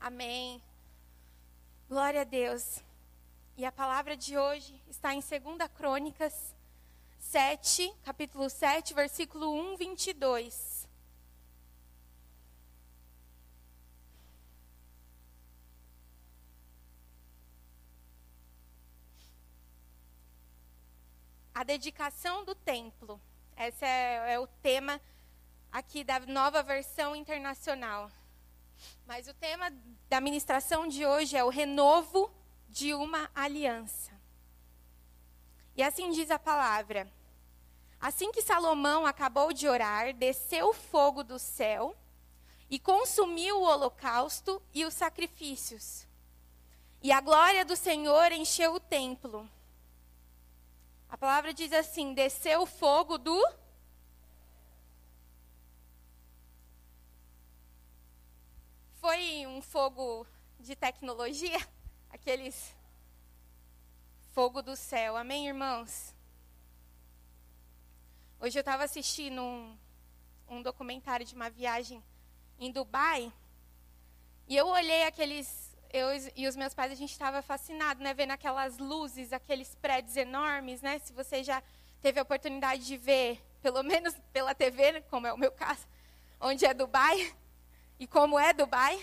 Amém. Glória a Deus. E a palavra de hoje está em 2 Crônicas 7, capítulo 7, versículo 1, 22. A dedicação do templo. Esse é, é o tema aqui da nova versão internacional. Mas o tema da ministração de hoje é o renovo de uma aliança. E assim diz a palavra: Assim que Salomão acabou de orar, desceu fogo do céu e consumiu o holocausto e os sacrifícios. E a glória do Senhor encheu o templo. A palavra diz assim: desceu o fogo do Foi um fogo de tecnologia, aqueles fogo do céu. Amém, irmãos? Hoje eu estava assistindo um, um documentário de uma viagem em Dubai e eu olhei aqueles eu e os meus pais a gente estava fascinado, né, vendo aquelas luzes, aqueles prédios enormes, né? Se você já teve a oportunidade de ver, pelo menos pela TV, como é o meu caso, onde é Dubai, e como é Dubai,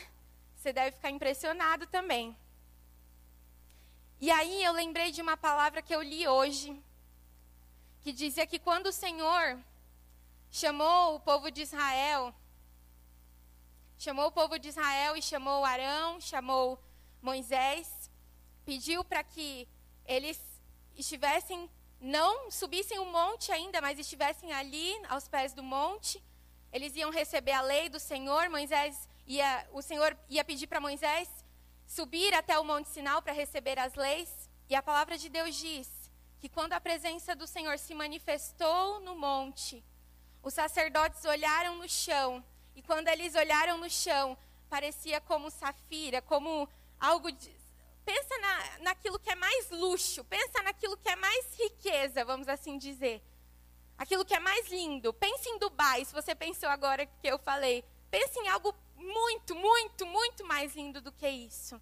você deve ficar impressionado também. E aí eu lembrei de uma palavra que eu li hoje, que dizia que quando o Senhor chamou o povo de Israel, chamou o povo de Israel e chamou Arão, chamou Moisés, pediu para que eles estivessem, não subissem o monte ainda, mas estivessem ali aos pés do monte eles iam receber a lei do Senhor, Moisés ia, o Senhor ia pedir para Moisés subir até o Monte Sinal para receber as leis. E a palavra de Deus diz que quando a presença do Senhor se manifestou no monte, os sacerdotes olharam no chão, e quando eles olharam no chão, parecia como safira, como algo de, pensa na, naquilo que é mais luxo, pensa naquilo que é mais riqueza, vamos assim dizer aquilo que é mais lindo. Pense em Dubai, se você pensou agora que eu falei. Pense em algo muito, muito, muito mais lindo do que isso.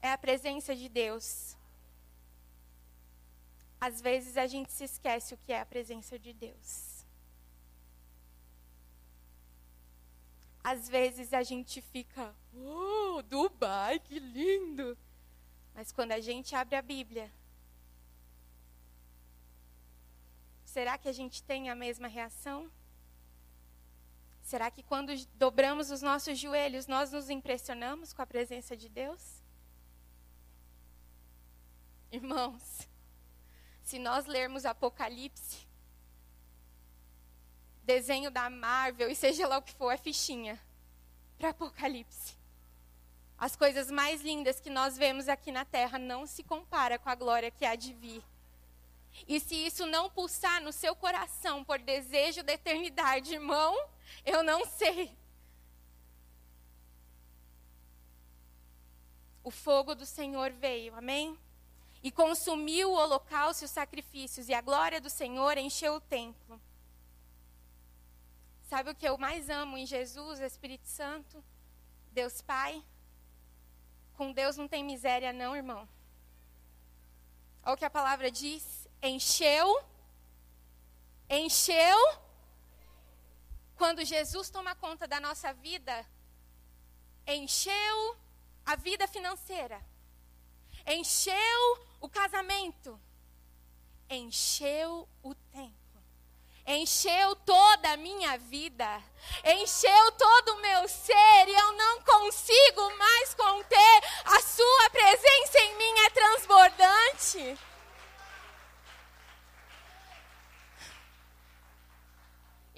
É a presença de Deus. Às vezes a gente se esquece o que é a presença de Deus. Às vezes a gente fica, oh, Dubai, que lindo. Mas quando a gente abre a Bíblia, Será que a gente tem a mesma reação? Será que quando dobramos os nossos joelhos, nós nos impressionamos com a presença de Deus? Irmãos, se nós lermos Apocalipse, desenho da Marvel, e seja lá o que for, é fichinha para Apocalipse. As coisas mais lindas que nós vemos aqui na terra não se compara com a glória que há de vir e se isso não pulsar no seu coração por desejo da eternidade, irmão, eu não sei. O fogo do Senhor veio, amém? E consumiu o holocausto e os sacrifícios, e a glória do Senhor encheu o templo. Sabe o que eu mais amo em Jesus, Espírito Santo? Deus Pai? Com Deus não tem miséria, não, irmão. Olha o que a palavra diz encheu, encheu. Quando Jesus toma conta da nossa vida, encheu a vida financeira, encheu o casamento, encheu o tempo, encheu toda a minha vida, encheu todo o meu ser e eu não consigo mais conter. A Sua presença em mim é transbordante.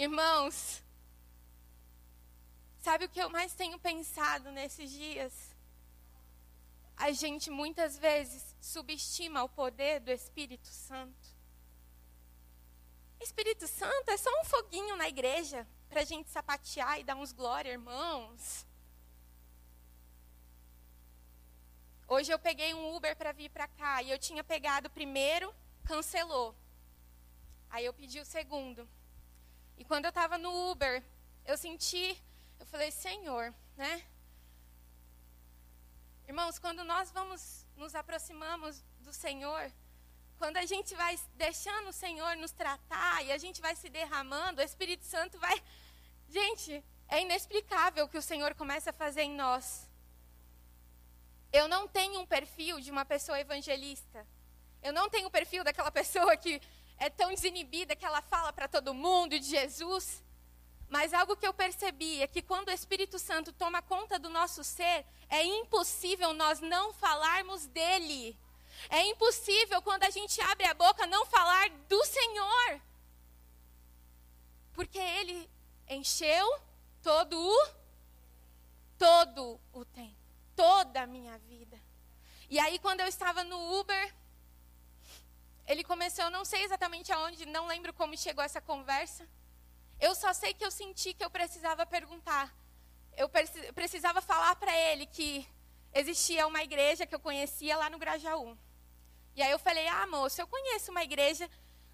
Irmãos, sabe o que eu mais tenho pensado nesses dias? A gente muitas vezes subestima o poder do Espírito Santo. Espírito Santo é só um foguinho na igreja para a gente sapatear e dar uns glória, irmãos. Hoje eu peguei um Uber para vir para cá e eu tinha pegado o primeiro, cancelou. Aí eu pedi o segundo. E quando eu estava no Uber, eu senti, eu falei, Senhor, né? irmãos, quando nós vamos nos aproximamos do Senhor, quando a gente vai deixando o Senhor nos tratar e a gente vai se derramando, o Espírito Santo vai. Gente, é inexplicável o que o Senhor começa a fazer em nós. Eu não tenho um perfil de uma pessoa evangelista. Eu não tenho o perfil daquela pessoa que é tão desinibida que ela fala para todo mundo de Jesus. Mas algo que eu percebi é que quando o Espírito Santo toma conta do nosso ser, é impossível nós não falarmos dele. É impossível quando a gente abre a boca não falar do Senhor. Porque ele encheu todo o todo o tempo, toda a minha vida. E aí quando eu estava no Uber, ele começou, eu não sei exatamente aonde, não lembro como chegou essa conversa. Eu só sei que eu senti que eu precisava perguntar. Eu precisava falar para ele que existia uma igreja que eu conhecia lá no Grajaú. E aí eu falei: "Ah, moço, eu conheço uma igreja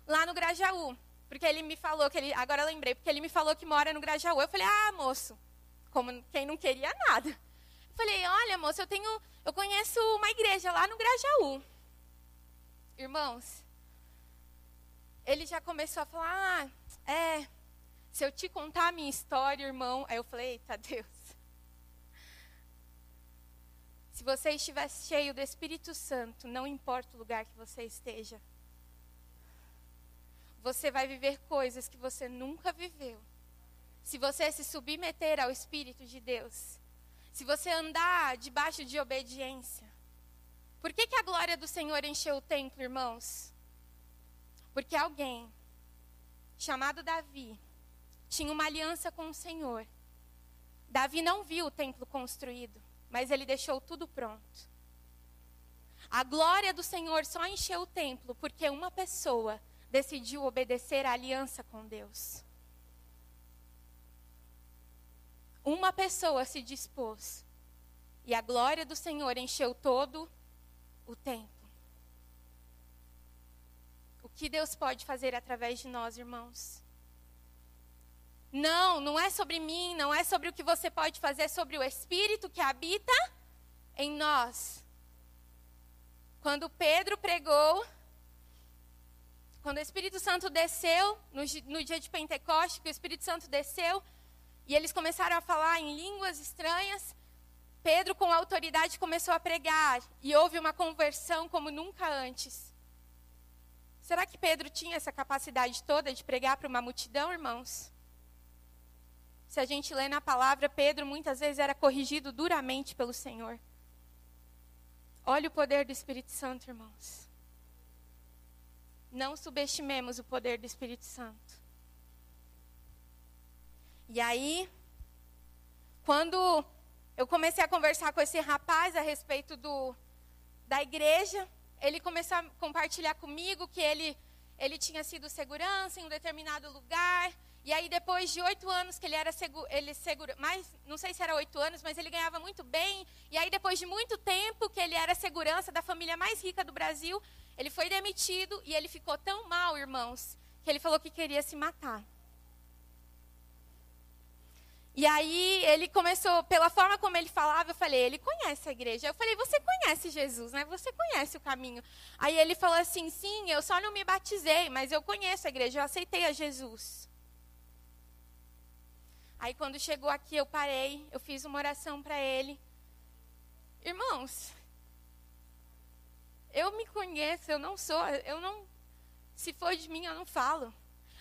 lá no Grajaú". Porque ele me falou que ele, agora eu lembrei, porque ele me falou que mora no Grajaú. Eu falei: "Ah, moço, como quem não queria nada". Eu falei: "Olha, moço, eu tenho, eu conheço uma igreja lá no Grajaú". Irmãos, ele já começou a falar: "Ah, é, se eu te contar a minha história, irmão". Aí eu falei: "Eita, Deus". Se você estiver cheio do Espírito Santo, não importa o lugar que você esteja, você vai viver coisas que você nunca viveu. Se você se submeter ao Espírito de Deus, se você andar debaixo de obediência. Por que, que a glória do Senhor encheu o templo, irmãos? Porque alguém, chamado Davi, tinha uma aliança com o Senhor. Davi não viu o templo construído, mas ele deixou tudo pronto. A glória do Senhor só encheu o templo porque uma pessoa decidiu obedecer à aliança com Deus. Uma pessoa se dispôs e a glória do Senhor encheu todo o templo que Deus pode fazer através de nós, irmãos. Não, não é sobre mim, não é sobre o que você pode fazer, é sobre o Espírito que habita em nós. Quando Pedro pregou, quando o Espírito Santo desceu, no, no dia de Pentecoste, que o Espírito Santo desceu, e eles começaram a falar em línguas estranhas, Pedro, com autoridade, começou a pregar, e houve uma conversão como nunca antes. Será que Pedro tinha essa capacidade toda de pregar para uma multidão, irmãos? Se a gente lê na palavra, Pedro muitas vezes era corrigido duramente pelo Senhor. Olha o poder do Espírito Santo, irmãos. Não subestimemos o poder do Espírito Santo. E aí, quando eu comecei a conversar com esse rapaz a respeito do, da igreja, ele começou a compartilhar comigo que ele, ele tinha sido segurança em um determinado lugar. E aí, depois de oito anos que ele era seguro, ele segura, mais, não sei se era oito anos, mas ele ganhava muito bem. E aí, depois de muito tempo que ele era segurança da família mais rica do Brasil, ele foi demitido e ele ficou tão mal, irmãos, que ele falou que queria se matar. E aí ele começou, pela forma como ele falava, eu falei, ele conhece a igreja. Eu falei, você conhece Jesus, né? Você conhece o caminho. Aí ele falou assim, sim, eu só não me batizei, mas eu conheço a igreja, eu aceitei a Jesus. Aí quando chegou aqui, eu parei, eu fiz uma oração para ele. Irmãos, eu me conheço, eu não sou, eu não, se for de mim, eu não falo.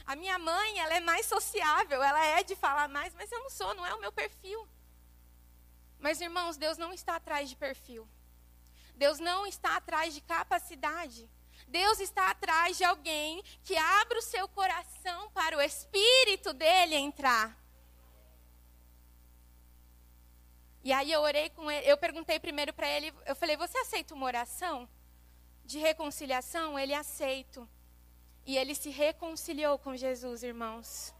A minha mãe, ela é mais sociável, ela é de falar mais, mas eu não sou, não é o meu perfil. Mas, irmãos, Deus não está atrás de perfil. Deus não está atrás de capacidade. Deus está atrás de alguém que abra o seu coração para o Espírito dele entrar. E aí eu orei com ele, eu perguntei primeiro para ele, eu falei, você aceita uma oração de reconciliação? Ele aceita. E ele se reconciliou com Jesus, irmãos.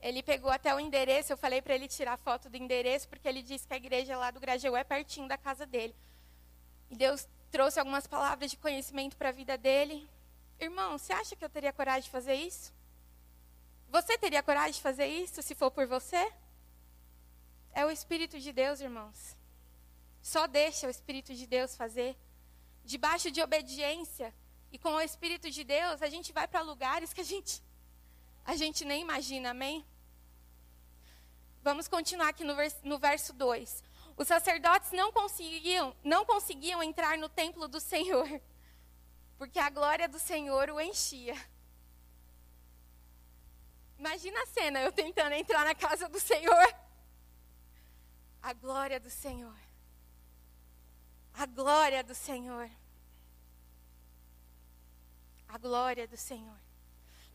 Ele pegou até o endereço, eu falei para ele tirar foto do endereço, porque ele disse que a igreja lá do Grajaú é pertinho da casa dele. E Deus trouxe algumas palavras de conhecimento para a vida dele. Irmão, você acha que eu teria coragem de fazer isso? Você teria coragem de fazer isso se for por você? Espírito de Deus, irmãos. Só deixa o Espírito de Deus fazer. Debaixo de obediência e com o Espírito de Deus, a gente vai para lugares que a gente a gente nem imagina, amém? Vamos continuar aqui no, vers no verso 2. Os sacerdotes não conseguiam, não conseguiam entrar no templo do Senhor, porque a glória do Senhor o enchia. Imagina a cena, eu tentando entrar na casa do Senhor. A glória do Senhor. A glória do Senhor. A glória do Senhor.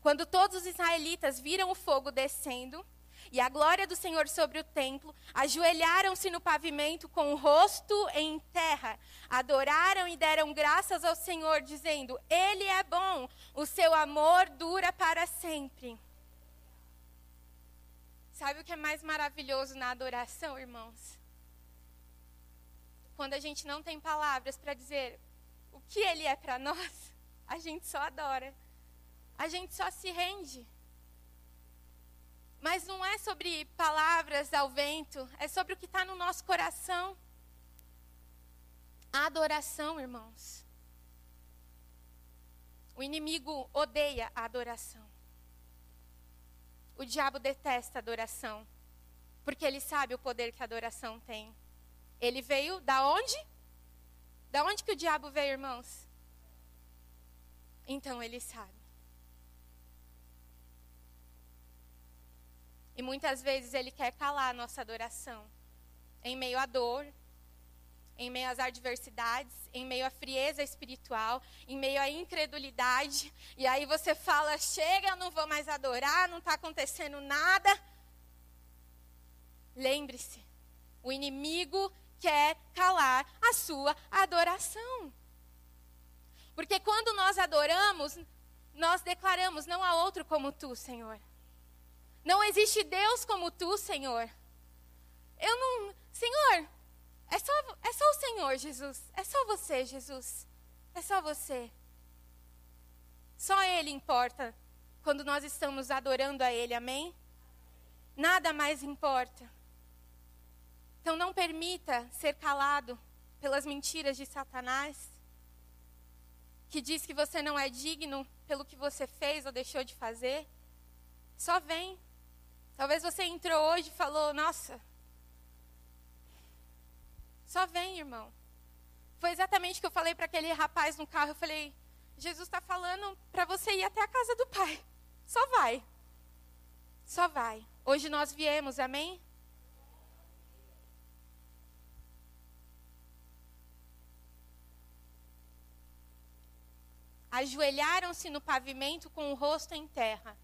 Quando todos os israelitas viram o fogo descendo e a glória do Senhor sobre o templo, ajoelharam-se no pavimento com o rosto em terra, adoraram e deram graças ao Senhor, dizendo: Ele é bom, o seu amor dura para sempre. Sabe o que é mais maravilhoso na adoração, irmãos? Quando a gente não tem palavras para dizer o que Ele é para nós, a gente só adora. A gente só se rende. Mas não é sobre palavras ao vento, é sobre o que está no nosso coração. A adoração, irmãos. O inimigo odeia a adoração. O diabo detesta a adoração, porque ele sabe o poder que a adoração tem. Ele veio da onde? Da onde que o diabo veio, irmãos? Então ele sabe. E muitas vezes ele quer calar a nossa adoração em meio à dor, em meio às adversidades, em meio à frieza espiritual, em meio à incredulidade. E aí você fala: chega, eu não vou mais adorar, não está acontecendo nada. Lembre-se, o inimigo quer calar a sua adoração. Porque quando nós adoramos, nós declaramos: não há outro como tu, Senhor. Não existe Deus como tu, Senhor. Eu não. Senhor, é só, é só o Senhor, Jesus. É só você, Jesus. É só você. Só Ele importa quando nós estamos adorando a Ele, amém? Nada mais importa. Então não permita ser calado pelas mentiras de Satanás, que diz que você não é digno pelo que você fez ou deixou de fazer. Só vem. Talvez você entrou hoje e falou: Nossa, só vem, irmão. Foi exatamente o que eu falei para aquele rapaz no carro. Eu falei: Jesus está falando para você ir até a casa do Pai. Só vai. Só vai. Hoje nós viemos, amém? Ajoelharam-se no pavimento com o rosto em terra.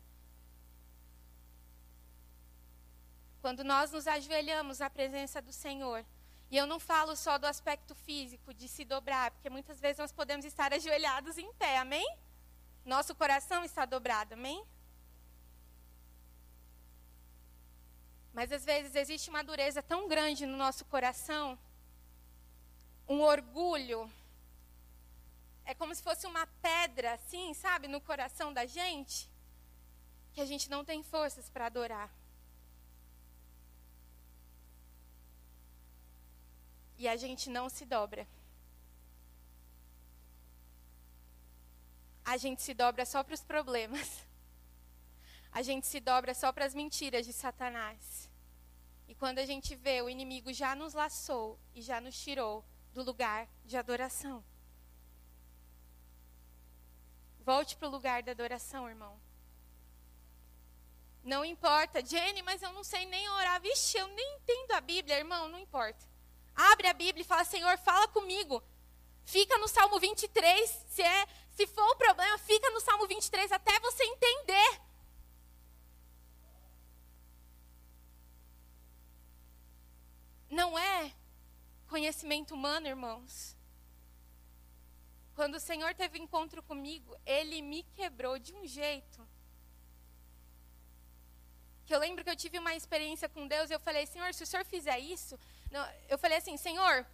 Quando nós nos ajoelhamos na presença do Senhor, e eu não falo só do aspecto físico, de se dobrar, porque muitas vezes nós podemos estar ajoelhados em pé, amém? Nosso coração está dobrado, amém? Mas às vezes existe uma dureza tão grande no nosso coração, um orgulho. É como se fosse uma pedra, assim, sabe, no coração da gente, que a gente não tem forças para adorar. e a gente não se dobra. A gente se dobra só para os problemas. A gente se dobra só para as mentiras de Satanás. E quando a gente vê, o inimigo já nos laçou e já nos tirou do lugar de adoração. Volte para o lugar da adoração, irmão. Não importa, Jenny, mas eu não sei nem orar. Vixe, eu nem entendo a Bíblia, irmão, não importa. Abre a Bíblia e fala: Senhor, fala comigo. Fica no Salmo 23. Se, é, se for o problema, fica no Salmo 23 até você entender. Não é conhecimento humano, irmãos. Quando o Senhor teve encontro comigo, Ele me quebrou de um jeito. Que eu lembro que eu tive uma experiência com Deus e eu falei, Senhor, se o Senhor fizer isso, eu falei assim, Senhor,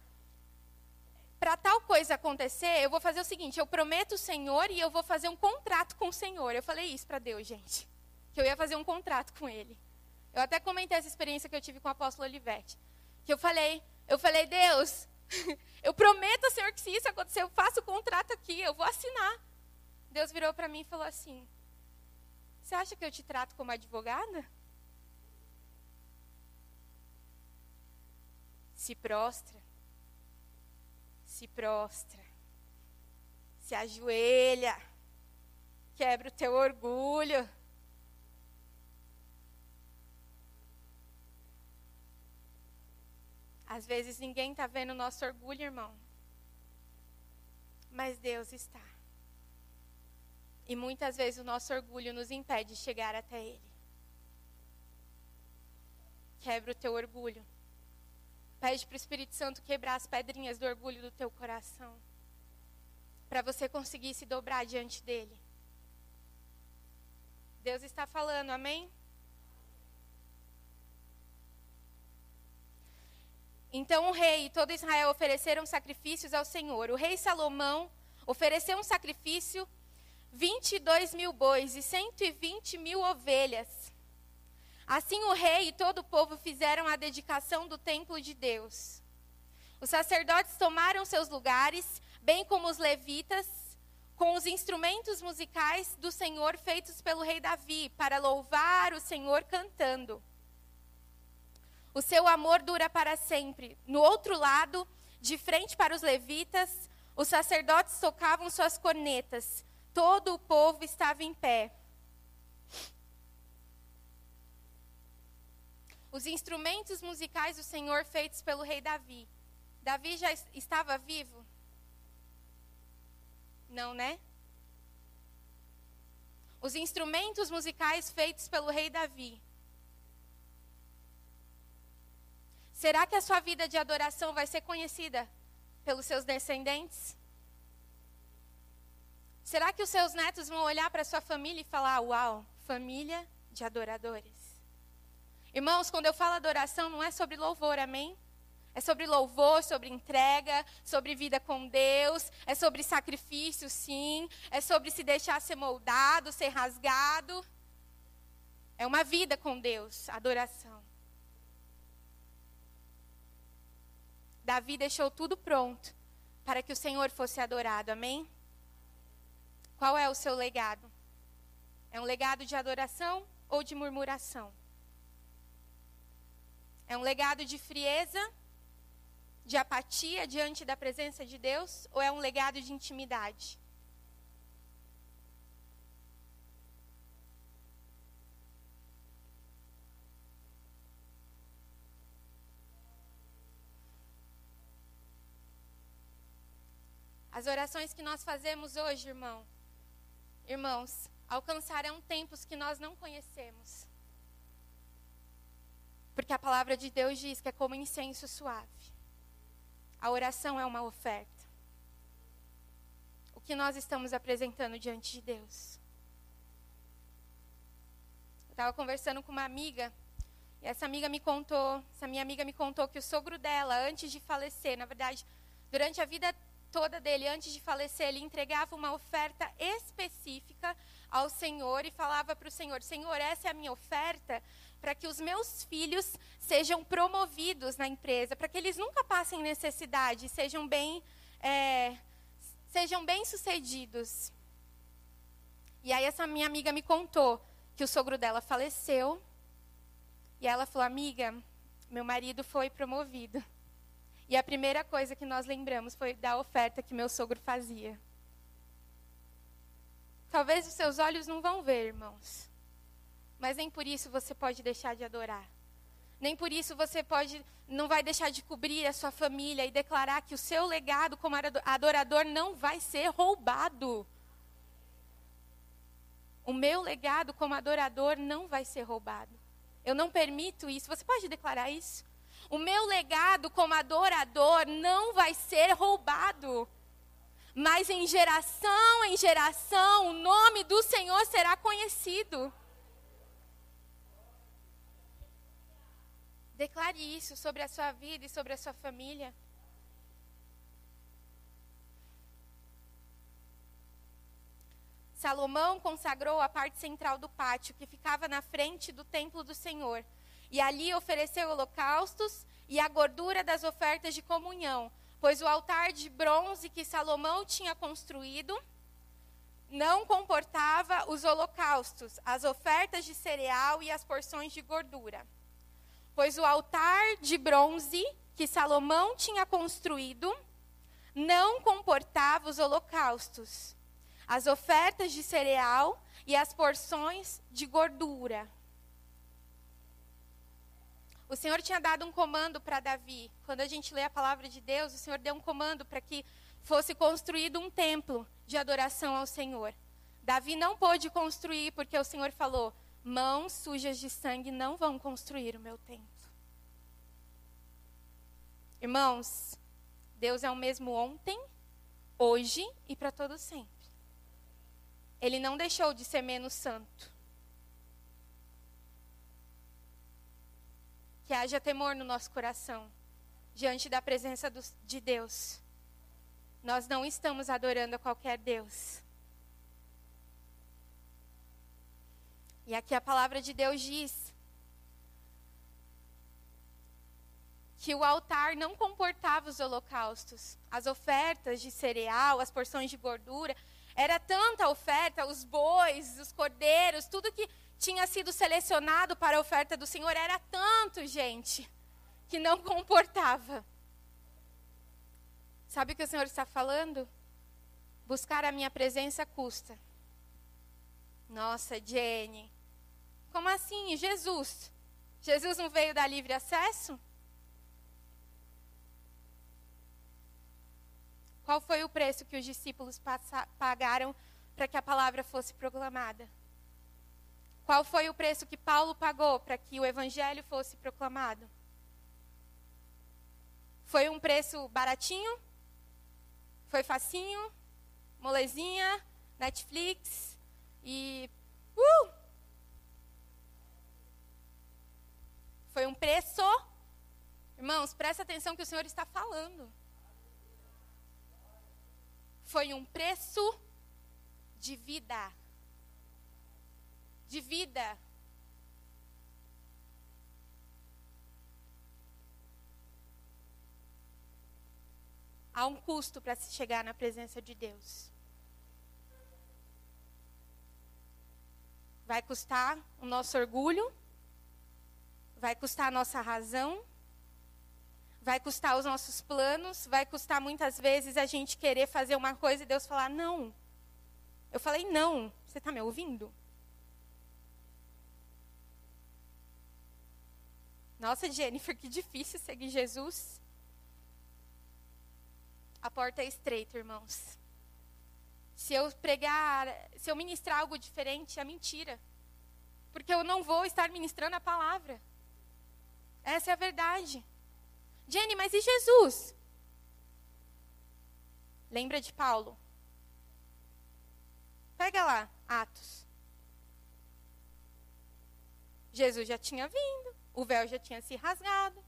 para tal coisa acontecer, eu vou fazer o seguinte: eu prometo o Senhor e eu vou fazer um contrato com o Senhor. Eu falei isso para Deus, gente. Que eu ia fazer um contrato com Ele. Eu até comentei essa experiência que eu tive com o apóstolo Olivete. Que eu falei, eu falei, Deus, eu prometo ao Senhor que se isso acontecer, eu faço o contrato aqui, eu vou assinar. Deus virou para mim e falou assim: Você acha que eu te trato como advogada? Se prostra. Se prostra. Se ajoelha. Quebra o teu orgulho. Às vezes ninguém está vendo o nosso orgulho, irmão. Mas Deus está. E muitas vezes o nosso orgulho nos impede de chegar até Ele. Quebra o teu orgulho. Pede para o Espírito Santo quebrar as pedrinhas do orgulho do teu coração. Para você conseguir se dobrar diante dele. Deus está falando, amém? Então o rei e todo Israel ofereceram sacrifícios ao Senhor. O rei Salomão ofereceu um sacrifício 22 mil bois e 120 mil ovelhas. Assim o rei e todo o povo fizeram a dedicação do templo de Deus. Os sacerdotes tomaram seus lugares, bem como os levitas, com os instrumentos musicais do Senhor feitos pelo rei Davi, para louvar o Senhor cantando. O seu amor dura para sempre. No outro lado, de frente para os levitas, os sacerdotes tocavam suas cornetas Todo o povo estava em pé. Os instrumentos musicais do Senhor feitos pelo rei Davi. Davi já estava vivo? Não, né? Os instrumentos musicais feitos pelo rei Davi. Será que a sua vida de adoração vai ser conhecida pelos seus descendentes? Será que os seus netos vão olhar para sua família e falar: Uau, família de adoradores? Irmãos, quando eu falo adoração, não é sobre louvor, amém? É sobre louvor, sobre entrega, sobre vida com Deus, é sobre sacrifício, sim, é sobre se deixar ser moldado, ser rasgado. É uma vida com Deus, adoração. Davi deixou tudo pronto para que o Senhor fosse adorado, amém? Qual é o seu legado? É um legado de adoração ou de murmuração? É um legado de frieza, de apatia diante da presença de Deus ou é um legado de intimidade? As orações que nós fazemos hoje, irmão, irmãos, alcançarão tempos que nós não conhecemos. Porque a palavra de Deus diz que é como incenso suave. A oração é uma oferta. O que nós estamos apresentando diante de Deus? Eu estava conversando com uma amiga, e essa amiga me contou, essa minha amiga me contou que o sogro dela, antes de falecer, na verdade, durante a vida toda dele, antes de falecer, ele entregava uma oferta específica ao Senhor e falava para o Senhor: Senhor, essa é a minha oferta para que os meus filhos sejam promovidos na empresa, para que eles nunca passem necessidade, sejam bem, é, sejam bem sucedidos. E aí essa minha amiga me contou que o sogro dela faleceu e ela falou: amiga, meu marido foi promovido. E a primeira coisa que nós lembramos foi da oferta que meu sogro fazia. Talvez os seus olhos não vão ver, irmãos. Mas nem por isso você pode deixar de adorar. Nem por isso você pode não vai deixar de cobrir a sua família e declarar que o seu legado como adorador não vai ser roubado. O meu legado como adorador não vai ser roubado. Eu não permito isso. Você pode declarar isso? O meu legado como adorador não vai ser roubado. Mas em geração em geração, o nome do Senhor será conhecido. Declare isso sobre a sua vida e sobre a sua família. Salomão consagrou a parte central do pátio, que ficava na frente do templo do Senhor, e ali ofereceu holocaustos e a gordura das ofertas de comunhão, pois o altar de bronze que Salomão tinha construído não comportava os holocaustos, as ofertas de cereal e as porções de gordura. Pois o altar de bronze que Salomão tinha construído não comportava os holocaustos, as ofertas de cereal e as porções de gordura. O Senhor tinha dado um comando para Davi. Quando a gente lê a palavra de Deus, o Senhor deu um comando para que fosse construído um templo de adoração ao Senhor. Davi não pôde construir porque o Senhor falou: mãos sujas de sangue não vão construir o meu templo. Irmãos, Deus é o mesmo ontem, hoje e para todo sempre. Ele não deixou de ser menos santo. Que haja temor no nosso coração diante da presença do, de Deus. Nós não estamos adorando a qualquer Deus. E aqui a palavra de Deus diz que o altar não comportava os holocaustos, as ofertas de cereal, as porções de gordura. Era tanta oferta, os bois, os cordeiros, tudo que tinha sido selecionado para a oferta do Senhor era tanto, gente, que não comportava. Sabe o que o Senhor está falando? Buscar a minha presença custa. Nossa, Jenny. Como assim? Jesus? Jesus não veio dar livre acesso? Qual foi o preço que os discípulos pagaram para que a palavra fosse proclamada? Qual foi o preço que Paulo pagou para que o evangelho fosse proclamado? Foi um preço baratinho? Foi facinho? Molezinha? Netflix? E. Uh! Foi um preço? Irmãos, presta atenção que o Senhor está falando. Foi um preço de vida de vida. Há um custo para se chegar na presença de Deus. Vai custar o nosso orgulho, vai custar a nossa razão, vai custar os nossos planos, vai custar muitas vezes a gente querer fazer uma coisa e Deus falar não. Eu falei não. Você está me ouvindo? Nossa, Jennifer, que difícil seguir Jesus. A porta é estreita, irmãos. Se eu pregar, se eu ministrar algo diferente, é mentira. Porque eu não vou estar ministrando a palavra. Essa é a verdade. Jenny, mas e Jesus? Lembra de Paulo? Pega lá, Atos. Jesus já tinha vindo. O véu já tinha se rasgado.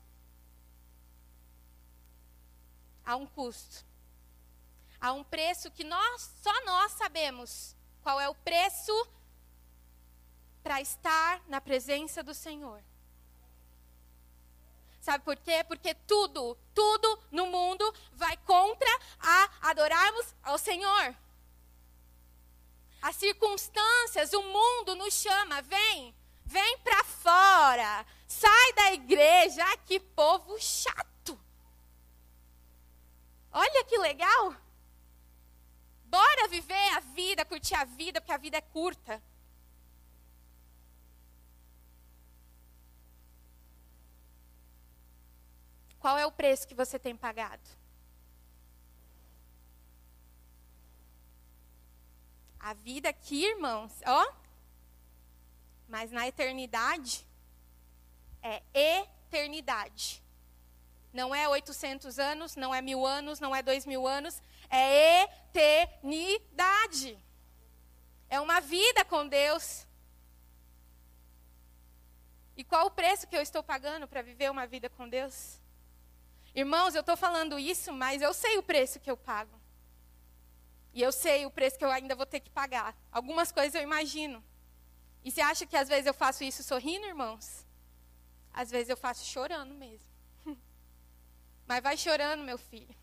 Há um custo. Há um preço que nós, só nós sabemos qual é o preço para estar na presença do Senhor. Sabe por quê? Porque tudo, tudo no mundo vai contra a adorarmos ao Senhor. As circunstâncias, o mundo nos chama, vem, vem para fora, Sai da igreja, que povo chato. Olha que legal. Bora viver a vida, curtir a vida, porque a vida é curta. Qual é o preço que você tem pagado? A vida aqui, irmãos, ó. Mas na eternidade, é eternidade. Não é 800 anos, não é mil anos, não é dois mil anos, é eternidade. É uma vida com Deus. E qual o preço que eu estou pagando para viver uma vida com Deus? Irmãos, eu estou falando isso, mas eu sei o preço que eu pago. E eu sei o preço que eu ainda vou ter que pagar. Algumas coisas eu imagino. E você acha que às vezes eu faço isso sorrindo, irmãos? Às vezes eu faço chorando mesmo. Mas vai chorando, meu filho.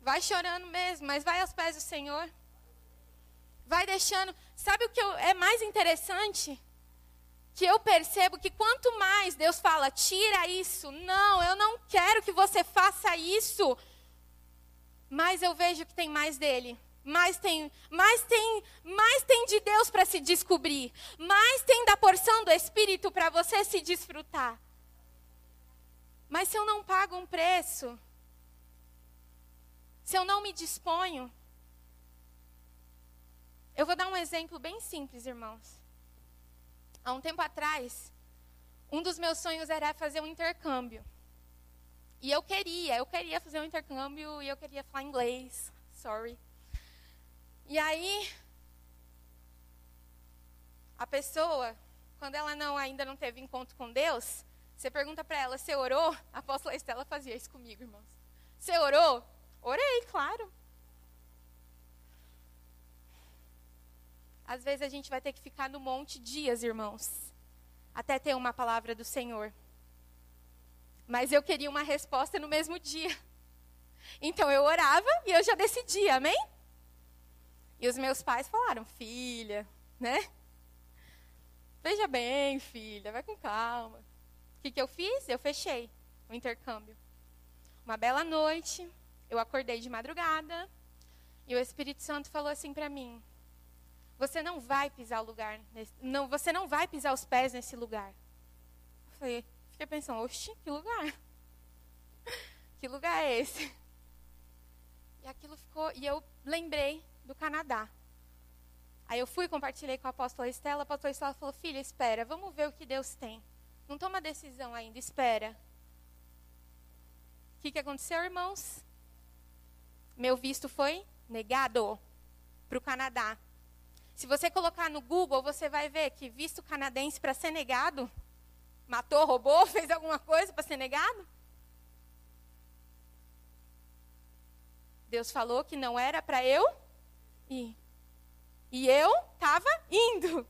Vai chorando mesmo, mas vai aos pés do Senhor. Vai deixando. Sabe o que eu, é mais interessante? Que eu percebo que quanto mais Deus fala, tira isso, não, eu não quero que você faça isso, mais eu vejo que tem mais dele mais tem, mais tem, mais tem de Deus para se descobrir, mais tem da porção do Espírito para você se desfrutar. Mas se eu não pago um preço, se eu não me disponho, eu vou dar um exemplo bem simples, irmãos. Há um tempo atrás, um dos meus sonhos era fazer um intercâmbio. E eu queria, eu queria fazer um intercâmbio e eu queria falar inglês. Sorry. E aí, a pessoa, quando ela não ainda não teve encontro com Deus, você pergunta para ela, você orou? A apóstola Estela fazia isso comigo, irmãos. Você orou? Orei, claro. Às vezes a gente vai ter que ficar no monte dias, irmãos, até ter uma palavra do Senhor. Mas eu queria uma resposta no mesmo dia. Então eu orava e eu já decidia, amém? E os meus pais falaram, filha, né? Veja bem, filha, vai com calma. O que, que eu fiz? Eu fechei o intercâmbio. Uma bela noite, eu acordei de madrugada e o Espírito Santo falou assim para mim: Você não vai pisar o lugar, nesse, não, você não vai pisar os pés nesse lugar. Eu falei, fiquei pensando, oxi, que lugar? que lugar é esse? E aquilo ficou, e eu lembrei do Canadá. Aí eu fui, compartilhei com a apóstola Estela, a apóstola Estela falou, filha, espera, vamos ver o que Deus tem. Não toma decisão ainda, espera. O que, que aconteceu, irmãos? Meu visto foi negado para o Canadá. Se você colocar no Google, você vai ver que visto canadense para ser negado, matou, roubou, fez alguma coisa para ser negado? Deus falou que não era para eu ir. E eu estava indo.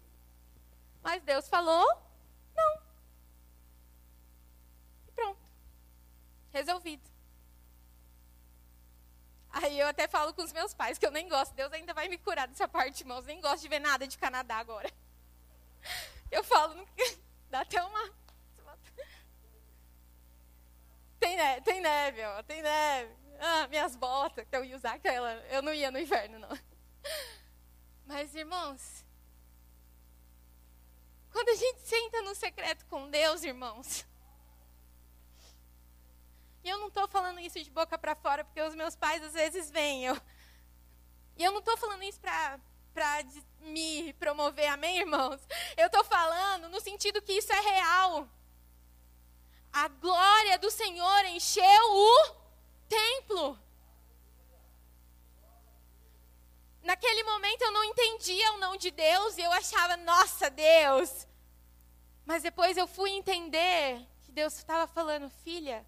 Mas Deus falou: não. E pronto. Resolvido. Aí eu até falo com os meus pais que eu nem gosto. Deus ainda vai me curar dessa parte, irmãos. Nem gosto de ver nada de Canadá agora. Eu falo, dá até uma. Tem neve, tem neve, ó, tem neve. Ah, minhas botas, que eu ia usar aquela. Eu não ia no inverno, não. Mas, irmãos, quando a gente senta no secreto com Deus, irmãos, e eu não estou falando isso de boca para fora, porque os meus pais às vezes vêm. Eu, e eu não estou falando isso para me promover, amém, irmãos? Eu estou falando no sentido que isso é real. A glória do Senhor encheu o templo. Naquele momento eu não entendia o não de Deus e eu achava, nossa, Deus. Mas depois eu fui entender que Deus estava falando, filha,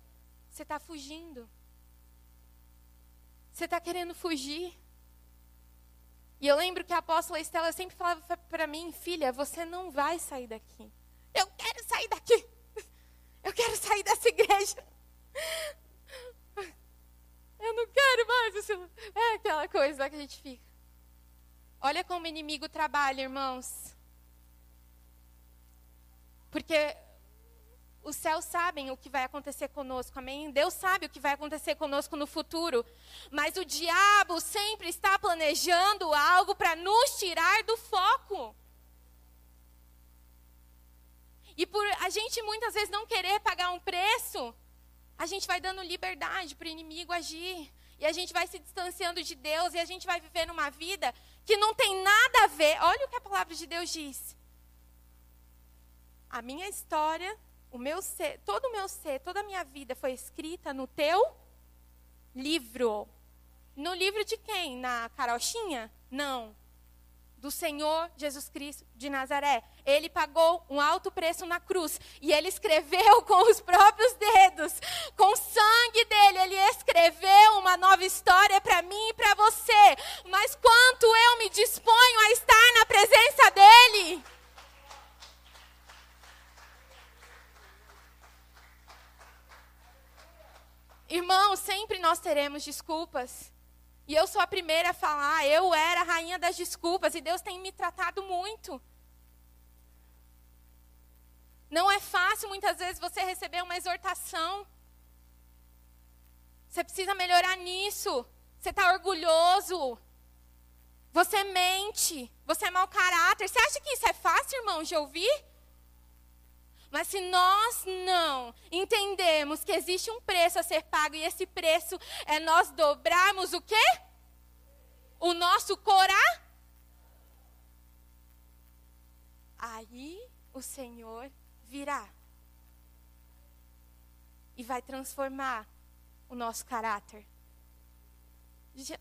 você está fugindo. Você está querendo fugir. E eu lembro que a apóstola Estela sempre falava para mim, filha, você não vai sair daqui. Eu quero sair daqui. Eu quero sair dessa igreja. Eu não quero mais. É aquela coisa que a gente fica. Olha como o inimigo trabalha, irmãos. Porque os céus sabem o que vai acontecer conosco, amém? Deus sabe o que vai acontecer conosco no futuro. Mas o diabo sempre está planejando algo para nos tirar do foco. E por a gente muitas vezes não querer pagar um preço, a gente vai dando liberdade para o inimigo agir. E a gente vai se distanciando de Deus e a gente vai vivendo uma vida que não tem nada a ver. Olha o que a palavra de Deus diz. A minha história, o meu ser, todo o meu ser, toda a minha vida foi escrita no teu livro. No livro de quem? Na carochinha? Não do Senhor Jesus Cristo de Nazaré. Ele pagou um alto preço na cruz e ele escreveu com os próprios dedos, com o sangue dele, ele escreveu uma nova história para mim e para você. Mas quanto eu me disponho a estar na presença dele? Irmãos, sempre nós teremos desculpas e eu sou a primeira a falar, eu era a rainha das desculpas e Deus tem me tratado muito. Não é fácil muitas vezes você receber uma exortação. Você precisa melhorar nisso. Você está orgulhoso. Você mente. Você é mau caráter. Você acha que isso é fácil, irmão, de ouvir? Mas se nós não entendemos que existe um preço a ser pago e esse preço é nós dobrarmos o quê? O nosso coração. Aí o Senhor virá e vai transformar o nosso caráter.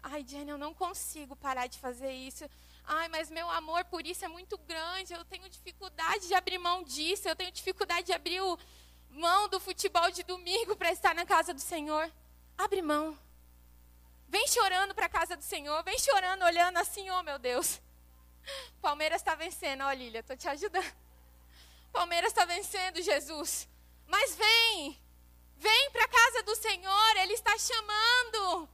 Ai, Jenny, eu não consigo parar de fazer isso. Ai, mas meu amor por isso é muito grande. Eu tenho dificuldade de abrir mão disso. Eu tenho dificuldade de abrir mão do futebol de domingo para estar na casa do Senhor. Abre mão. Vem chorando para a casa do Senhor. Vem chorando, olhando assim, oh meu Deus. Palmeiras está vencendo, ó Lília, estou te ajudando. Palmeiras está vencendo, Jesus. Mas vem, vem para a casa do Senhor, Ele está chamando.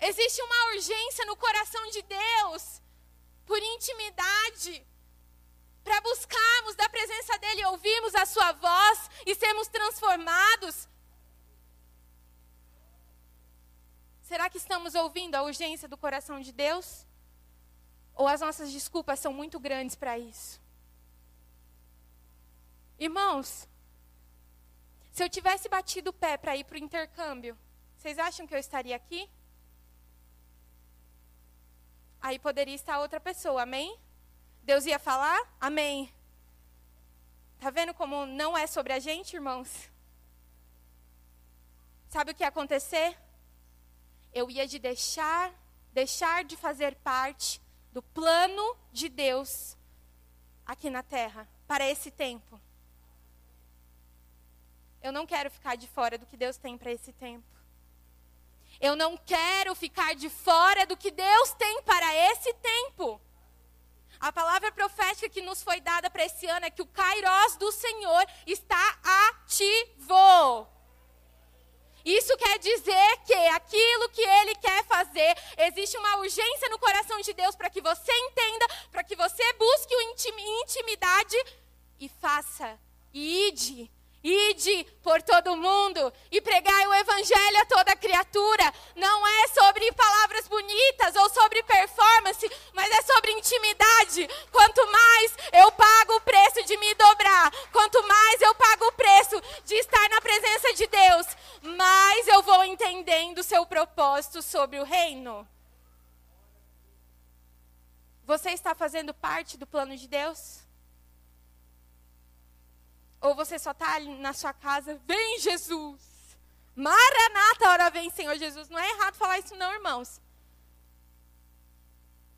Existe uma urgência no coração de Deus por intimidade, para buscarmos da presença dEle, ouvirmos a Sua voz e sermos transformados. Será que estamos ouvindo a urgência do coração de Deus? Ou as nossas desculpas são muito grandes para isso? Irmãos, se eu tivesse batido o pé para ir para o intercâmbio, vocês acham que eu estaria aqui? Aí poderia estar outra pessoa, amém? Deus ia falar? Amém. Tá vendo como não é sobre a gente, irmãos? Sabe o que ia acontecer? Eu ia de deixar, deixar de fazer parte do plano de Deus aqui na terra para esse tempo. Eu não quero ficar de fora do que Deus tem para esse tempo. Eu não quero ficar de fora do que Deus tem para esse tempo. A palavra profética que nos foi dada para esse ano é que o Kairos do Senhor está ativo. Isso quer dizer que aquilo que Ele quer fazer, existe uma urgência no coração de Deus para que você entenda, para que você busque intimidade e faça. E ide Ide por todo mundo e pregai o evangelho a toda criatura. Não é sobre palavras bonitas ou sobre performance, mas é sobre intimidade. Quanto mais eu pago o preço de me dobrar, quanto mais eu pago o preço de estar na presença de Deus, mais eu vou entendendo o seu propósito sobre o reino. Você está fazendo parte do plano de Deus? Ou você só está ali na sua casa, vem Jesus. Maranata, hora vem Senhor Jesus. Não é errado falar isso não, irmãos.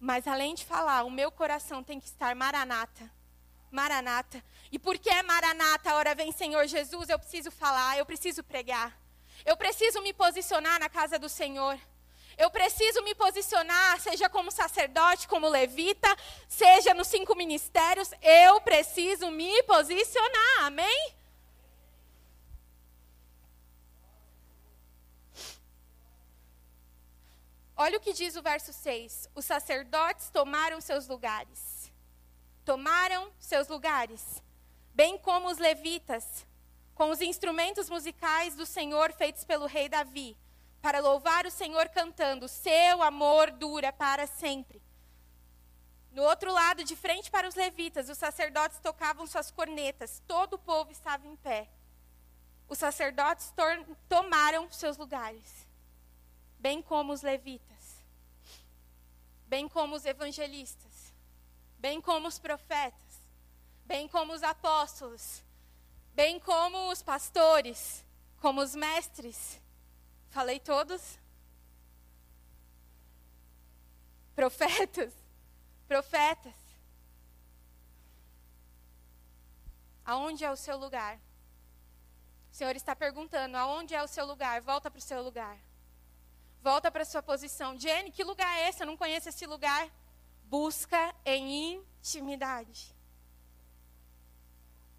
Mas além de falar, o meu coração tem que estar maranata. Maranata. E porque é maranata, hora vem Senhor Jesus, eu preciso falar, eu preciso pregar. Eu preciso me posicionar na casa do Senhor. Eu preciso me posicionar, seja como sacerdote, como levita, seja nos cinco ministérios, eu preciso me posicionar, amém? Olha o que diz o verso 6: Os sacerdotes tomaram seus lugares. Tomaram seus lugares, bem como os levitas, com os instrumentos musicais do Senhor feitos pelo rei Davi para louvar o Senhor cantando: Seu amor dura para sempre. No outro lado, de frente para os levitas, os sacerdotes tocavam suas cornetas, todo o povo estava em pé. Os sacerdotes tomaram seus lugares, bem como os levitas, bem como os evangelistas, bem como os profetas, bem como os apóstolos, bem como os pastores, como os mestres Falei todos? Profetas. Profetas. Aonde é o seu lugar? O Senhor está perguntando: aonde é o seu lugar? Volta para o seu lugar. Volta para a sua posição. Jenny, que lugar é esse? Eu não conheço esse lugar. Busca em intimidade.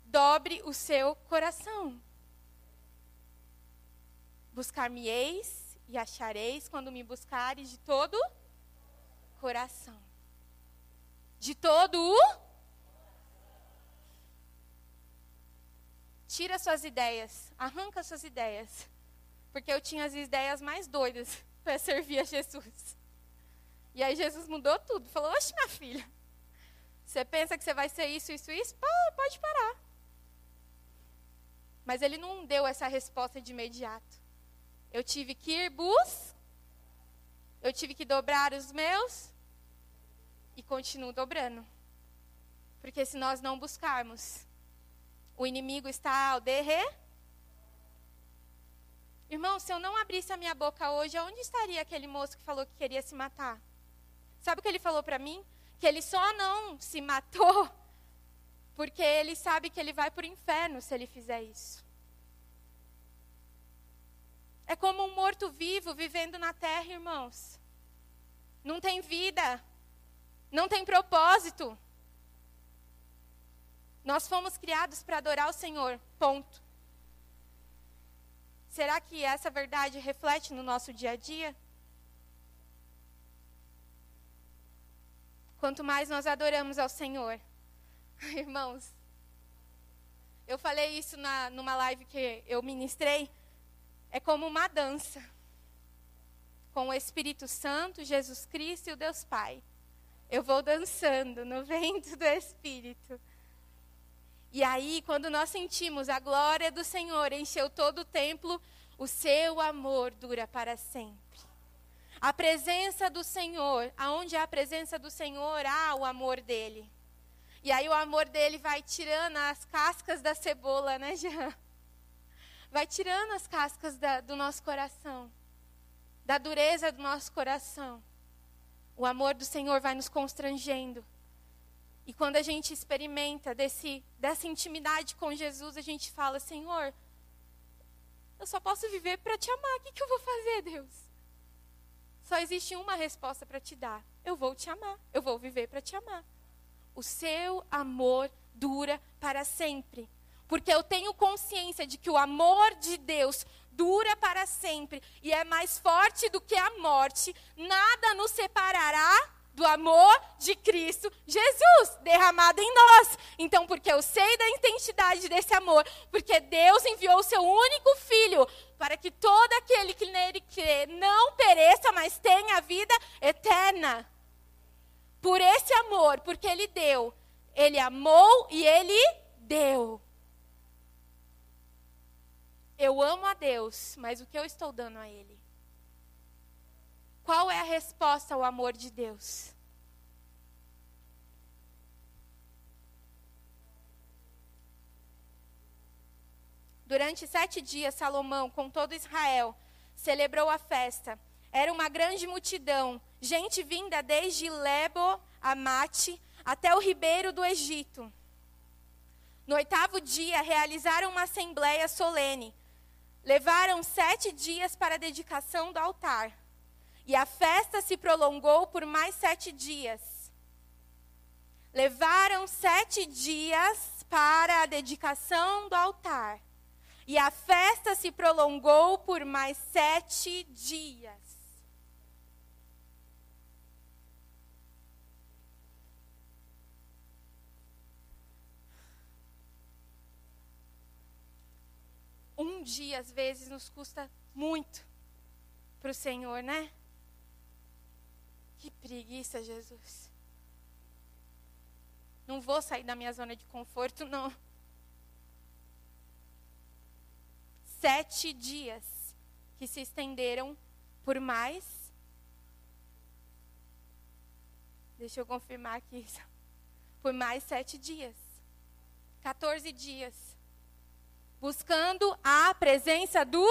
Dobre o seu coração. Buscar-me-eis e achareis quando me buscares de todo coração. De todo o Tira suas ideias, arranca suas ideias. Porque eu tinha as ideias mais doidas para servir a Jesus. E aí Jesus mudou tudo. Falou: Oxe, minha filha, você pensa que você vai ser isso, isso, isso? Pô, pode parar. Mas ele não deu essa resposta de imediato. Eu tive que ir bus, eu tive que dobrar os meus e continuo dobrando. Porque se nós não buscarmos, o inimigo está ao derrer. Irmão, se eu não abrisse a minha boca hoje, onde estaria aquele moço que falou que queria se matar? Sabe o que ele falou para mim? Que ele só não se matou porque ele sabe que ele vai para o inferno se ele fizer isso. É como um morto-vivo vivendo na terra, irmãos. Não tem vida, não tem propósito. Nós fomos criados para adorar o Senhor, ponto. Será que essa verdade reflete no nosso dia a dia? Quanto mais nós adoramos ao Senhor, irmãos, eu falei isso na, numa live que eu ministrei, é como uma dança com o Espírito Santo, Jesus Cristo e o Deus Pai. Eu vou dançando no vento do Espírito. E aí, quando nós sentimos a glória do Senhor encheu todo o templo, o seu amor dura para sempre. A presença do Senhor, aonde há a presença do Senhor, há o amor dele. E aí o amor dele vai tirando as cascas da cebola, né, Jean? Vai tirando as cascas da, do nosso coração, da dureza do nosso coração. O amor do Senhor vai nos constrangendo. E quando a gente experimenta desse, dessa intimidade com Jesus, a gente fala: Senhor, eu só posso viver para te amar. O que, que eu vou fazer, Deus? Só existe uma resposta para te dar: eu vou te amar, eu vou viver para te amar. O seu amor dura para sempre. Porque eu tenho consciência de que o amor de Deus dura para sempre e é mais forte do que a morte, nada nos separará do amor de Cristo Jesus derramado em nós. Então, porque eu sei da intensidade desse amor, porque Deus enviou o seu único filho para que todo aquele que nele crê não pereça, mas tenha vida eterna. Por esse amor, porque ele deu, ele amou e ele deu. Eu amo a Deus, mas o que eu estou dando a ele? Qual é a resposta ao amor de Deus? Durante sete dias, Salomão, com todo Israel, celebrou a festa. Era uma grande multidão, gente vinda desde Lebo, Amate, até o ribeiro do Egito. No oitavo dia, realizaram uma assembleia solene. Levaram sete dias para a dedicação do altar. E a festa se prolongou por mais sete dias. Levaram sete dias para a dedicação do altar. E a festa se prolongou por mais sete dias. Um dia, às vezes, nos custa muito para o Senhor, né? Que preguiça, Jesus. Não vou sair da minha zona de conforto, não. Sete dias que se estenderam por mais. Deixa eu confirmar aqui. Por mais sete dias. 14 dias. Buscando a presença do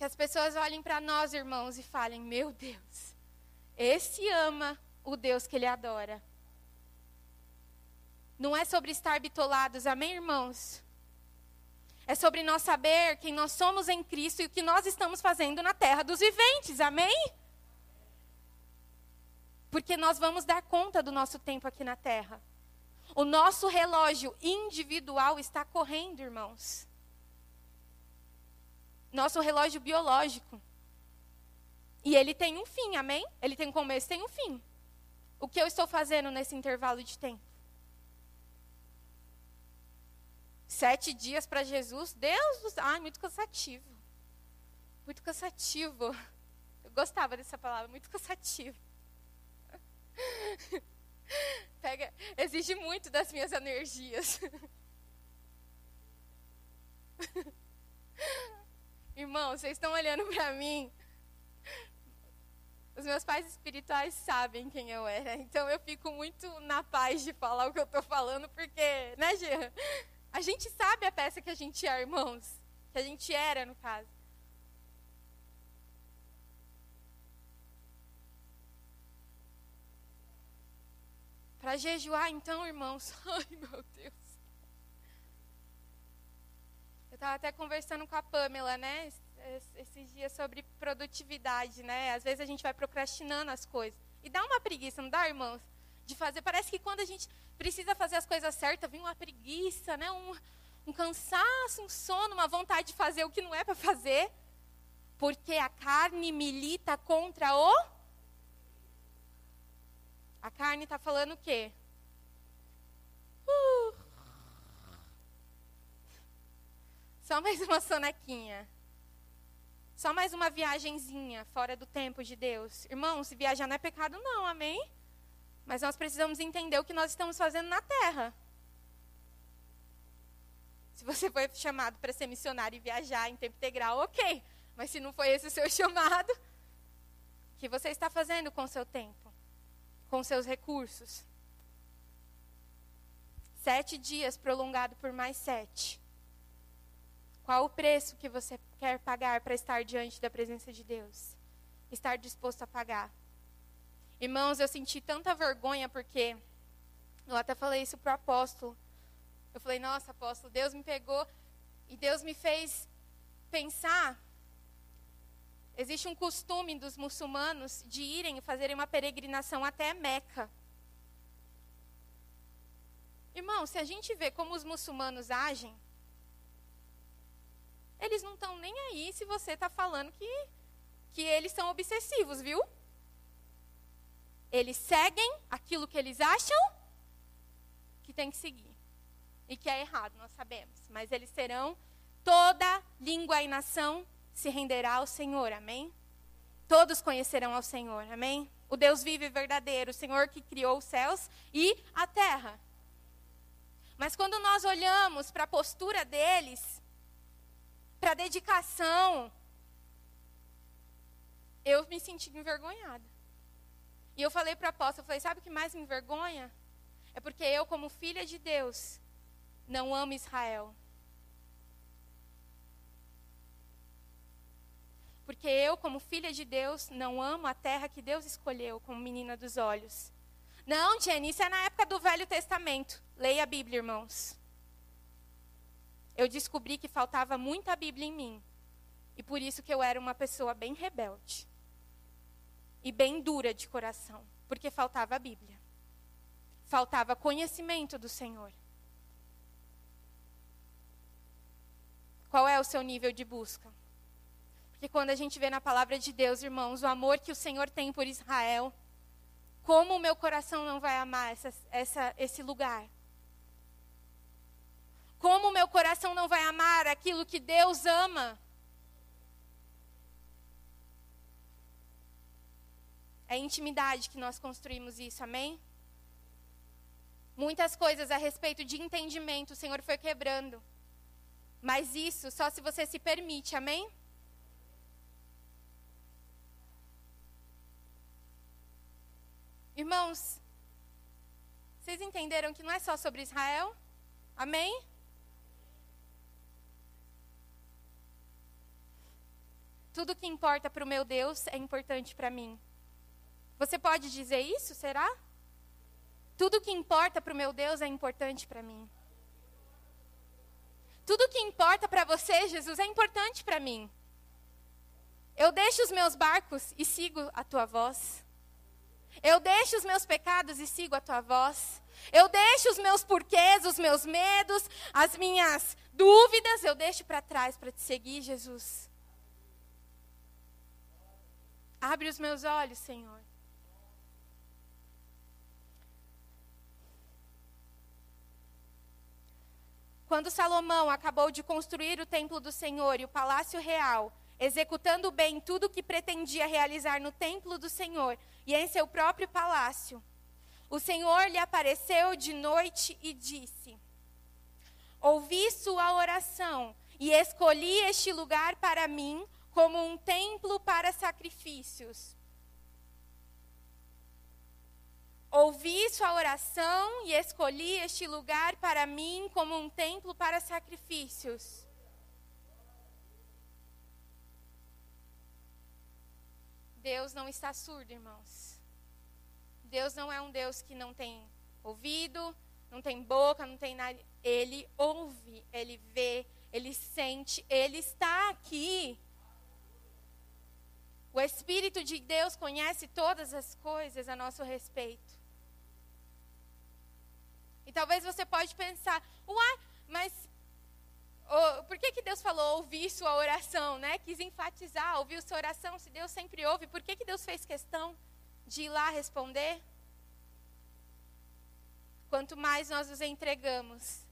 Que as pessoas olhem para nós, irmãos, e falem: Meu Deus, esse ama o Deus que ele adora. Não é sobre estar bitolados, amém, irmãos? É sobre nós saber quem nós somos em Cristo e o que nós estamos fazendo na terra dos viventes, amém? Porque nós vamos dar conta do nosso tempo aqui na terra. O nosso relógio individual está correndo, irmãos. Nosso relógio biológico. E ele tem um fim, amém? Ele tem um começo, tem um fim. O que eu estou fazendo nesse intervalo de tempo? Sete dias para Jesus? Deus do céu. Ai, muito cansativo. Muito cansativo. Eu gostava dessa palavra, muito cansativo. Pega, exige muito das minhas energias. Irmão, vocês estão olhando para mim. Os meus pais espirituais sabem quem eu era, então eu fico muito na paz de falar o que eu estou falando, porque, né, Jean? A gente sabe a peça que a gente é, irmãos. Que a gente era, no caso. Para jejuar, então, irmãos. Ai, meu Deus. Eu estava até conversando com a Pamela, né? Esses dias sobre produtividade, né? Às vezes a gente vai procrastinando as coisas. E dá uma preguiça, não dá, irmãos? De fazer. Parece que quando a gente precisa fazer as coisas certas, vem uma preguiça, né? Um, um cansaço, um sono, uma vontade de fazer o que não é para fazer. Porque a carne milita contra o a carne está falando o quê? Uh. Só mais uma sonequinha. Só mais uma viagenzinha fora do tempo de Deus. Irmãos, se viajar não é pecado, não, amém? Mas nós precisamos entender o que nós estamos fazendo na terra. Se você foi chamado para ser missionário e viajar em tempo integral, ok. Mas se não foi esse o seu chamado, o que você está fazendo com o seu tempo? Com seus recursos. Sete dias prolongado por mais sete. Qual o preço que você quer pagar para estar diante da presença de Deus? Estar disposto a pagar. Irmãos, eu senti tanta vergonha porque eu até falei isso para o apóstolo. Eu falei, nossa, apóstolo, Deus me pegou e Deus me fez pensar Existe um costume dos muçulmanos de irem e fazerem uma peregrinação até Meca. Irmão, se a gente vê como os muçulmanos agem, eles não estão nem aí se você está falando que, que eles são obsessivos, viu? Eles seguem aquilo que eles acham que tem que seguir. E que é errado, nós sabemos. Mas eles serão toda língua e nação se renderá ao Senhor, amém? Todos conhecerão ao Senhor, amém? O Deus vivo e verdadeiro, o Senhor que criou os céus e a terra. Mas quando nós olhamos para a postura deles, para a dedicação, eu me senti envergonhada. E eu falei para a apóstolo, eu falei, sabe o que mais me envergonha? É porque eu, como filha de Deus, não amo Israel. Porque eu, como filha de Deus, não amo a terra que Deus escolheu como menina dos olhos. Não, Jenny, isso é na época do Velho Testamento. Leia a Bíblia, irmãos. Eu descobri que faltava muita Bíblia em mim. E por isso que eu era uma pessoa bem rebelde. E bem dura de coração. Porque faltava a Bíblia. Faltava conhecimento do Senhor. Qual é o seu nível de busca? Porque quando a gente vê na palavra de Deus, irmãos, o amor que o Senhor tem por Israel, como o meu coração não vai amar essa, essa, esse lugar? Como o meu coração não vai amar aquilo que Deus ama? É intimidade que nós construímos isso, amém? Muitas coisas a respeito de entendimento o Senhor foi quebrando. Mas isso só se você se permite, amém? Irmãos, vocês entenderam que não é só sobre Israel? Amém? Tudo que importa para o meu Deus é importante para mim. Você pode dizer isso, será? Tudo que importa para o meu Deus é importante para mim. Tudo que importa para você, Jesus, é importante para mim. Eu deixo os meus barcos e sigo a tua voz. Eu deixo os meus pecados e sigo a tua voz. Eu deixo os meus porquês, os meus medos, as minhas dúvidas, eu deixo para trás para te seguir, Jesus. Abre os meus olhos, Senhor. Quando Salomão acabou de construir o templo do Senhor e o palácio real, executando bem tudo o que pretendia realizar no templo do Senhor e em seu próprio palácio. O Senhor lhe apareceu de noite e disse: Ouvi sua oração e escolhi este lugar para mim como um templo para sacrifícios. Ouvi sua oração e escolhi este lugar para mim como um templo para sacrifícios. Deus não está surdo, irmãos. Deus não é um Deus que não tem ouvido, não tem boca, não tem nada. Ele ouve, ele vê, ele sente, ele está aqui. O Espírito de Deus conhece todas as coisas a nosso respeito. E talvez você pode pensar, uai, mas Por que, que Deus falou ouvir sua oração, né? Quis enfatizar, ouvir sua oração, se Deus sempre ouve, por que, que Deus fez questão de ir lá responder? Quanto mais nós nos entregamos,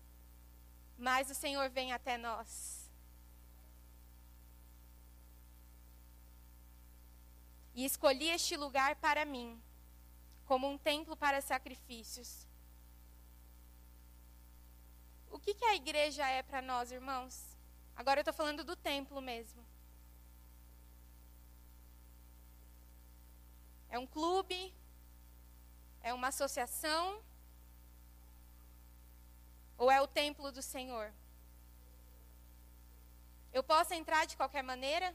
mais o Senhor vem até nós. E escolhi este lugar para mim, como um templo para sacrifícios o que, que a igreja é para nós, irmãos? Agora eu estou falando do templo mesmo. É um clube? É uma associação? Ou é o templo do Senhor? Eu posso entrar de qualquer maneira?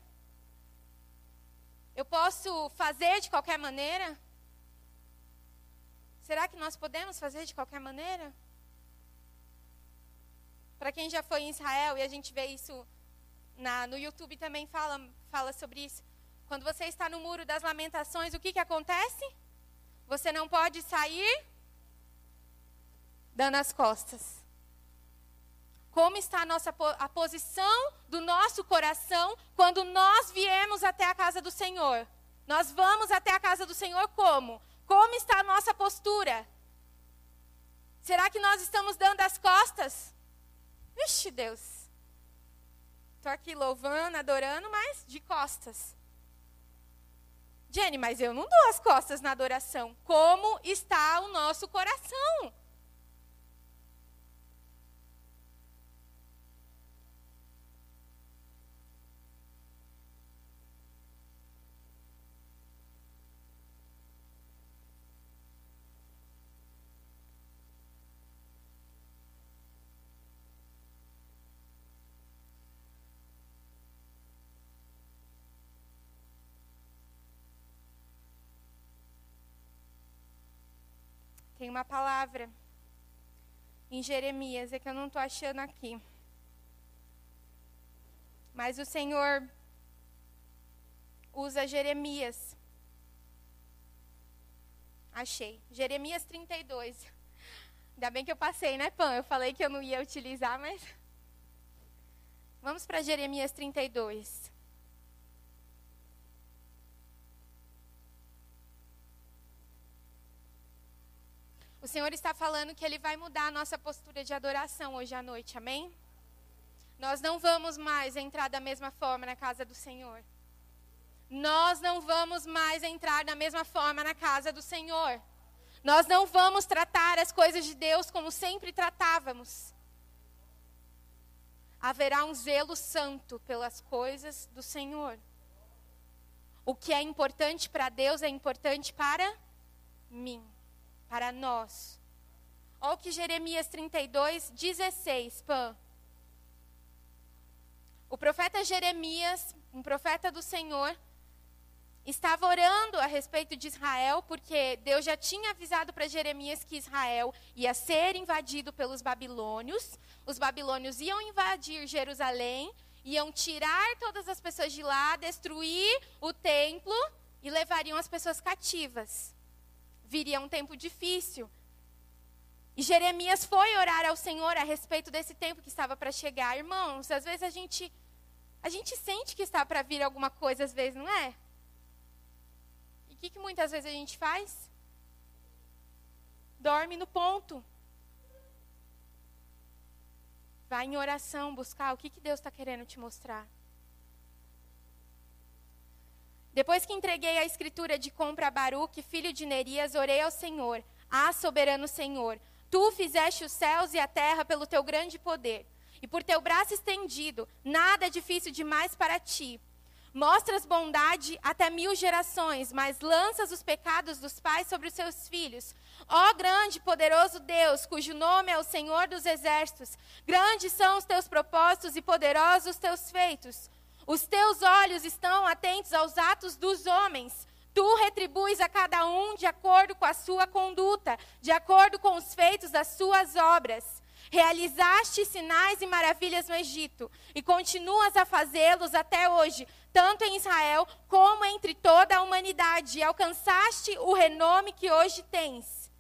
Eu posso fazer de qualquer maneira? Será que nós podemos fazer de qualquer maneira? Para quem já foi em Israel, e a gente vê isso na, no YouTube também fala, fala sobre isso. Quando você está no muro das lamentações, o que, que acontece? Você não pode sair dando as costas. Como está a, nossa, a posição do nosso coração quando nós viemos até a casa do Senhor? Nós vamos até a casa do Senhor como? Como está a nossa postura? Será que nós estamos dando as costas? Vixe, Deus. Estou aqui louvando, adorando, mas de costas. Jenny, mas eu não dou as costas na adoração. Como está o nosso coração? Tem uma palavra em Jeremias, é que eu não estou achando aqui. Mas o Senhor usa Jeremias. Achei. Jeremias 32. Ainda bem que eu passei, né, Pan? Eu falei que eu não ia utilizar, mas. Vamos para Jeremias 32. O Senhor está falando que Ele vai mudar a nossa postura de adoração hoje à noite, amém? Nós não vamos mais entrar da mesma forma na casa do Senhor. Nós não vamos mais entrar da mesma forma na casa do Senhor. Nós não vamos tratar as coisas de Deus como sempre tratávamos. Haverá um zelo santo pelas coisas do Senhor. O que é importante para Deus é importante para mim para nós. Olha o que Jeremias 32, 16, Pan. O profeta Jeremias, um profeta do Senhor, estava orando a respeito de Israel, porque Deus já tinha avisado para Jeremias que Israel ia ser invadido pelos babilônios. Os babilônios iam invadir Jerusalém, iam tirar todas as pessoas de lá, destruir o templo e levariam as pessoas cativas. Viria um tempo difícil. E Jeremias foi orar ao Senhor a respeito desse tempo que estava para chegar. Irmãos, às vezes a gente a gente sente que está para vir alguma coisa, às vezes, não é? E o que, que muitas vezes a gente faz? Dorme no ponto. Vai em oração buscar o que, que Deus está querendo te mostrar. Depois que entreguei a escritura de compra a Baruque, filho de Nerias, orei ao Senhor. Ah, soberano Senhor, tu fizeste os céus e a terra pelo teu grande poder. E por teu braço estendido, nada é difícil demais para ti. Mostras bondade até mil gerações, mas lanças os pecados dos pais sobre os seus filhos. Ó grande e poderoso Deus, cujo nome é o Senhor dos exércitos, grandes são os teus propósitos e poderosos os teus feitos. Os teus olhos estão atentos aos atos dos homens. Tu retribuis a cada um de acordo com a sua conduta, de acordo com os feitos das suas obras. Realizaste sinais e maravilhas no Egito e continuas a fazê-los até hoje, tanto em Israel como entre toda a humanidade, e alcançaste o renome que hoje tens.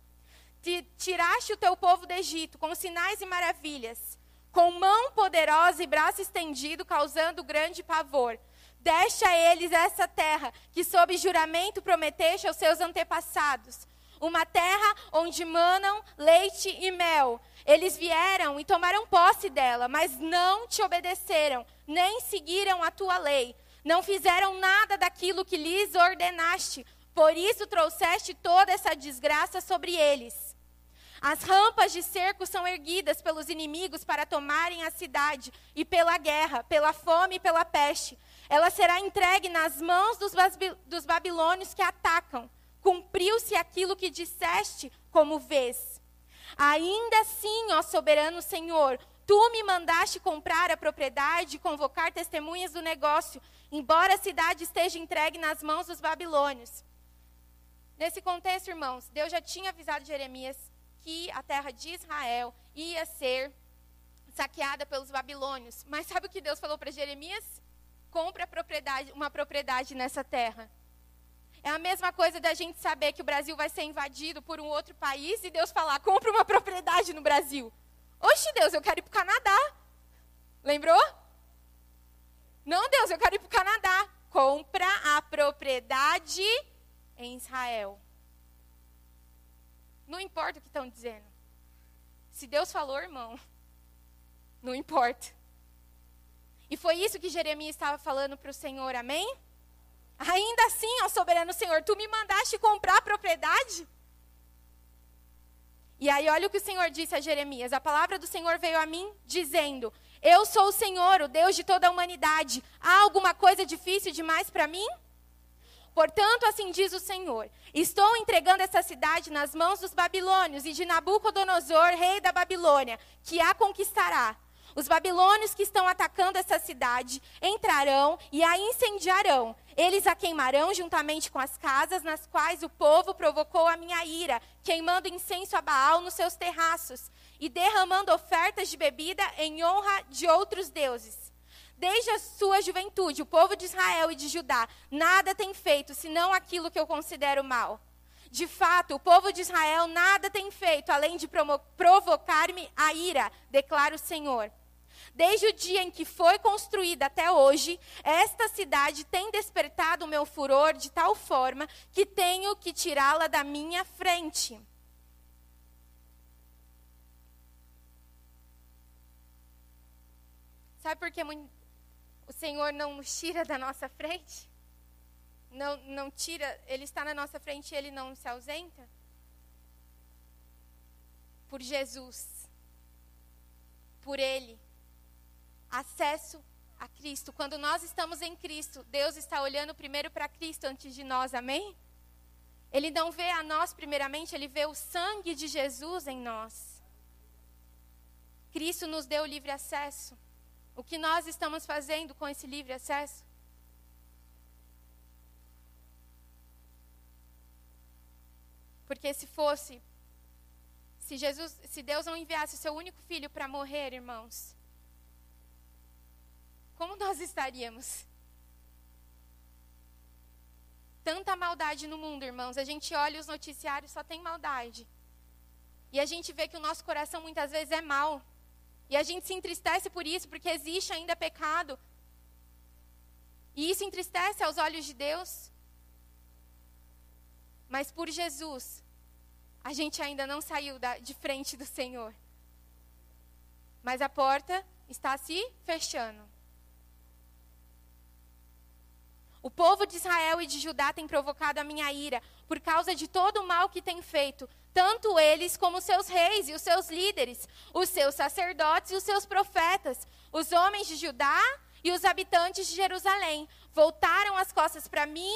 Tiraste o teu povo do Egito com sinais e maravilhas com mão poderosa e braço estendido, causando grande pavor. Deixa a eles essa terra que, sob juramento, prometeste aos seus antepassados. Uma terra onde manam leite e mel. Eles vieram e tomaram posse dela, mas não te obedeceram, nem seguiram a tua lei. Não fizeram nada daquilo que lhes ordenaste. Por isso trouxeste toda essa desgraça sobre eles. As rampas de cerco são erguidas pelos inimigos para tomarem a cidade, e pela guerra, pela fome e pela peste. Ela será entregue nas mãos dos, dos babilônios que atacam. Cumpriu-se aquilo que disseste, como vês. Ainda assim, ó soberano Senhor, tu me mandaste comprar a propriedade e convocar testemunhas do negócio, embora a cidade esteja entregue nas mãos dos babilônios. Nesse contexto, irmãos, Deus já tinha avisado Jeremias que a terra de Israel ia ser saqueada pelos babilônios. Mas sabe o que Deus falou para Jeremias? Compre propriedade, uma propriedade nessa terra. É a mesma coisa da gente saber que o Brasil vai ser invadido por um outro país e Deus falar: compre uma propriedade no Brasil. Oxe, Deus, eu quero ir para o Canadá. Lembrou? Não, Deus, eu quero ir para o Canadá. Compra a propriedade em Israel. Não importa o que estão dizendo. Se Deus falou, irmão, não importa. E foi isso que Jeremias estava falando para o Senhor, amém? Ainda assim, ó soberano Senhor, tu me mandaste comprar propriedade? E aí, olha o que o Senhor disse a Jeremias: a palavra do Senhor veio a mim dizendo: Eu sou o Senhor, o Deus de toda a humanidade. Há alguma coisa difícil demais para mim? Portanto, assim diz o Senhor: Estou entregando essa cidade nas mãos dos babilônios e de Nabucodonosor, rei da Babilônia, que a conquistará. Os babilônios que estão atacando essa cidade entrarão e a incendiarão. Eles a queimarão juntamente com as casas nas quais o povo provocou a minha ira, queimando incenso a Baal nos seus terraços e derramando ofertas de bebida em honra de outros deuses. Desde a sua juventude, o povo de Israel e de Judá nada tem feito senão aquilo que eu considero mal. De fato, o povo de Israel nada tem feito além de provocar-me a ira, declara o Senhor. Desde o dia em que foi construída até hoje, esta cidade tem despertado o meu furor de tal forma que tenho que tirá-la da minha frente. Sabe por que Senhor não nos tira da nossa frente? Não, não tira, Ele está na nossa frente e Ele não se ausenta? Por Jesus. Por Ele. Acesso a Cristo. Quando nós estamos em Cristo, Deus está olhando primeiro para Cristo antes de nós, amém? Ele não vê a nós primeiramente, ele vê o sangue de Jesus em nós. Cristo nos deu livre acesso. O que nós estamos fazendo com esse livre acesso? Porque se fosse, se Jesus, se Deus não enviasse o seu único filho para morrer, irmãos, como nós estaríamos? tanta maldade no mundo, irmãos. A gente olha os noticiários, só tem maldade. E a gente vê que o nosso coração muitas vezes é mau. E a gente se entristece por isso, porque existe ainda pecado. E isso entristece aos olhos de Deus. Mas por Jesus, a gente ainda não saiu da, de frente do Senhor. Mas a porta está se fechando. O povo de Israel e de Judá tem provocado a minha ira por causa de todo o mal que tem feito, tanto eles como seus reis e os seus líderes, os seus sacerdotes e os seus profetas, os homens de Judá e os habitantes de Jerusalém. Voltaram as costas para mim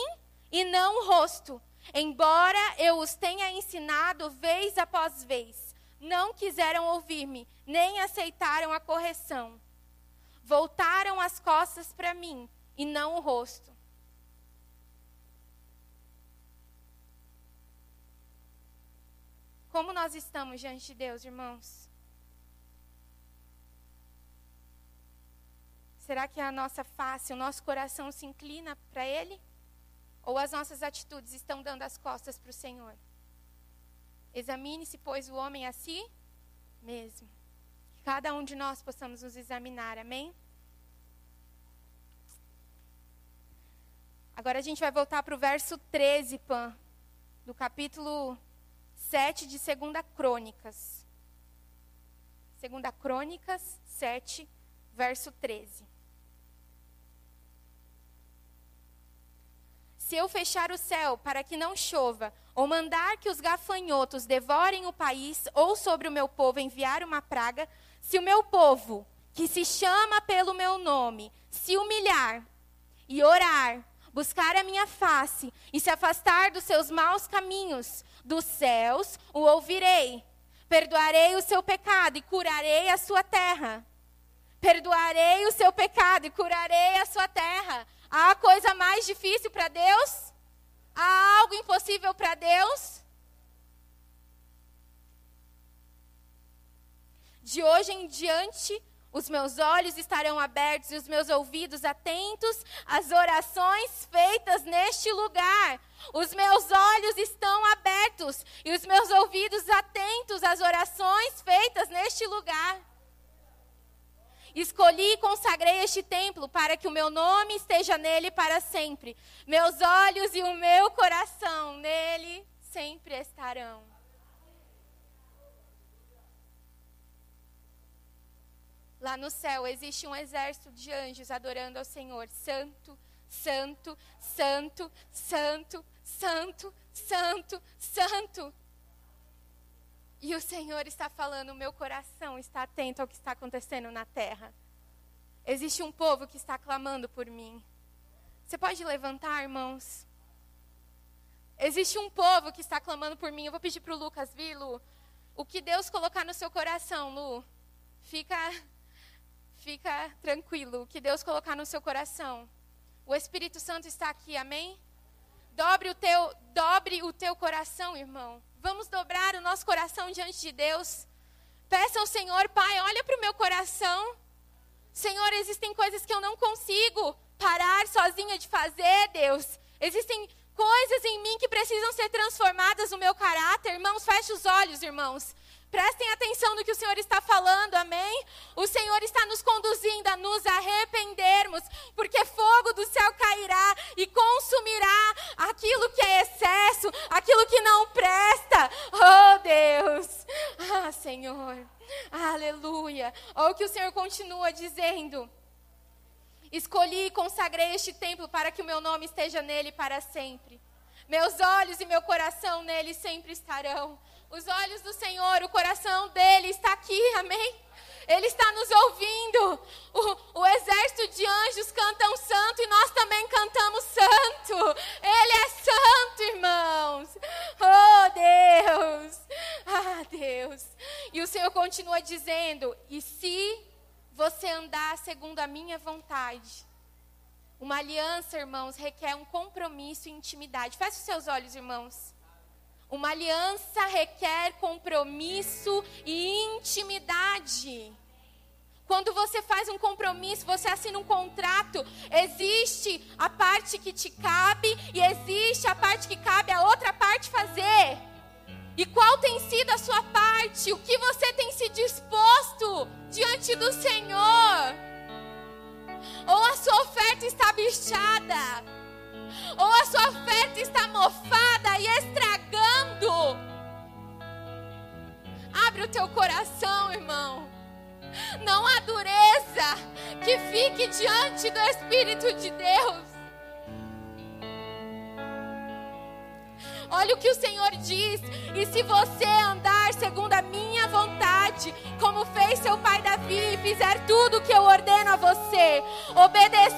e não o rosto, embora eu os tenha ensinado vez após vez. Não quiseram ouvir-me, nem aceitaram a correção. Voltaram as costas para mim e não o rosto. Como nós estamos diante de Deus, irmãos? Será que a nossa face, o nosso coração se inclina para Ele? Ou as nossas atitudes estão dando as costas para o Senhor? Examine-se, pois, o homem a si mesmo. Que cada um de nós possamos nos examinar, amém? Agora a gente vai voltar para o verso 13, Pan, do capítulo 7 de Segunda Crônicas. Segunda Crônicas 7, verso 13. Se eu fechar o céu para que não chova, ou mandar que os gafanhotos devorem o país, ou sobre o meu povo enviar uma praga, se o meu povo, que se chama pelo meu nome, se humilhar e orar, buscar a minha face e se afastar dos seus maus caminhos, dos céus o ouvirei. Perdoarei o seu pecado e curarei a sua terra. Perdoarei o seu pecado e curarei a sua terra. Há coisa mais difícil para Deus? Há algo impossível para Deus? De hoje em diante, os meus olhos estarão abertos e os meus ouvidos atentos às orações feitas neste lugar. Os meus olhos estão abertos e os meus ouvidos atentos às orações feitas neste lugar. Escolhi e consagrei este templo para que o meu nome esteja nele para sempre. Meus olhos e o meu coração nele sempre estarão. Lá no céu existe um exército de anjos adorando ao Senhor. Santo, santo, santo, santo, santo, santo, santo. E o Senhor está falando, o meu coração está atento ao que está acontecendo na terra. Existe um povo que está clamando por mim. Você pode levantar, irmãos? Existe um povo que está clamando por mim. Eu vou pedir para o Lucas vir, Lu. O que Deus colocar no seu coração, Lu, fica fica tranquilo, o que Deus colocar no seu coração. O Espírito Santo está aqui, amém? Dobre o teu, dobre o teu coração, irmão. Vamos dobrar o nosso coração diante de Deus. Peça ao Senhor, Pai, olha para o meu coração. Senhor, existem coisas que eu não consigo parar sozinha de fazer, Deus. Existem coisas em mim que precisam ser transformadas no meu caráter. Irmãos, feche os olhos, irmãos. Prestem atenção no que o Senhor está falando, amém? O Senhor está nos conduzindo a nos arrependermos, porque fogo do céu cairá e consumirá aquilo que é excesso, aquilo que não presta. Oh, Deus! Ah, Senhor! Aleluia! Olha o que o Senhor continua dizendo. Escolhi e consagrei este templo para que o meu nome esteja nele para sempre. Meus olhos e meu coração nele sempre estarão. Os olhos do Senhor, o coração dele está aqui, amém? Ele está nos ouvindo. O, o, exército de anjos cantam santo e nós também cantamos santo. Ele é santo, irmãos. Oh, Deus. Ah, Deus. E o Senhor continua dizendo: E se você andar segundo a minha vontade? Uma aliança, irmãos, requer um compromisso e intimidade. Feche os seus olhos, irmãos. Uma aliança requer compromisso e intimidade. Quando você faz um compromisso, você assina um contrato, existe a parte que te cabe e existe a parte que cabe a outra parte fazer. E qual tem sido a sua parte? O que você tem se disposto diante do Senhor? Ou a sua oferta está bichada? Ou a sua oferta está mofada e estragando? Abre o teu coração, irmão. Não há dureza que fique diante do Espírito de Deus. Olha o que o Senhor diz. E se você andar segundo a minha vontade, como fez seu pai Davi, e fizer tudo o que eu ordeno a você, decretos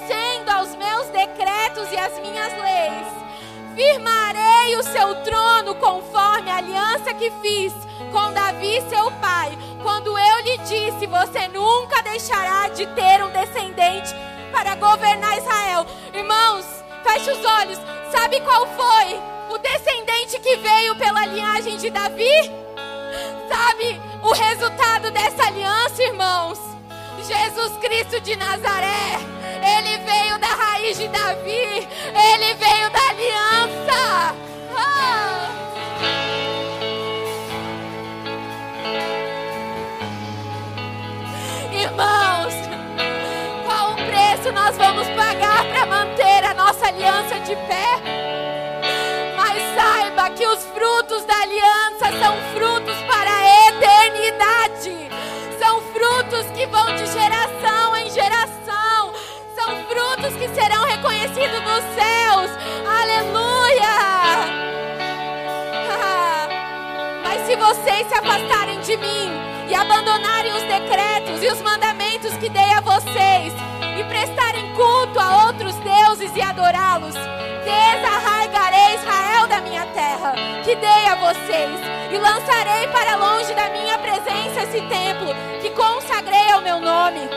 e às minhas leis, firmarei o seu trono conforme a aliança que fiz com Davi, seu pai, quando eu lhe disse: Você nunca deixará de ter um descendente para governar Israel. Irmãos, feche os olhos. Sabe qual foi o descendente que veio pela linhagem de Davi? Sabe o resultado dessa aliança, irmãos? Jesus Cristo de Nazaré. Ele veio da raiz de Davi. Ele veio da aliança. Ah! Irmãos, qual o preço nós vamos pagar para manter a nossa aliança de pé? saiba que os frutos da aliança são frutos para a eternidade. São frutos que vão de geração em geração. São frutos que serão reconhecidos nos céus. Aleluia! Mas se vocês se afastarem de mim e abandonarem os decretos e os mandamentos que dei a vocês e prestarem culto a outros deuses e adorá-los, desarraigarei Israel da minha terra, que dei a vocês, e lançarei para longe da minha presença esse templo, que consagrei ao meu nome.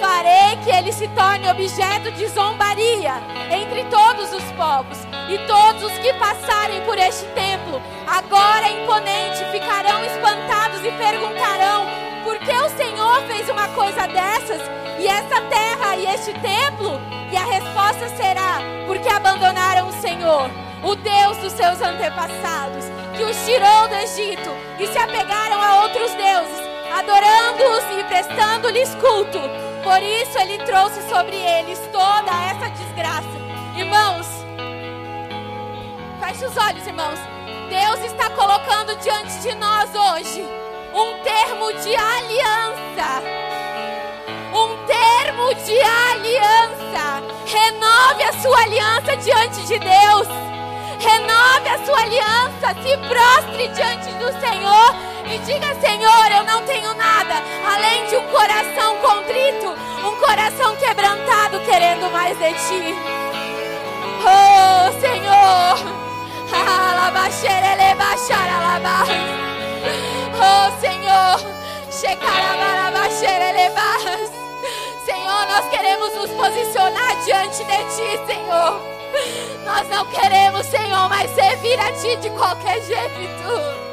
Farei que ele se torne objeto de zombaria entre todos os povos, e todos os que passarem por este templo, agora imponente, ficarão espantados e perguntarão: por que o Senhor fez uma coisa dessas? E essa terra e este templo? E a resposta será: porque abandonaram o Senhor, o Deus dos seus antepassados, que os tirou do Egito e se apegaram a outros deuses, adorando-os e prestando-lhes culto. Por isso ele trouxe sobre eles toda essa desgraça. Irmãos, feche os olhos, irmãos. Deus está colocando diante de nós hoje um termo de aliança um termo de aliança. Renove a sua aliança diante de Deus. Renove a sua aliança. Se prostre diante do Senhor e diga: Senhor, eu não tenho nada além de um coração contrito, um coração quebrantado, querendo mais de ti. Oh, Senhor. Oh, Senhor. Senhor, nós queremos nos posicionar diante de Ti, Senhor. Nós não queremos, Senhor, mais servir a Ti de qualquer jeito.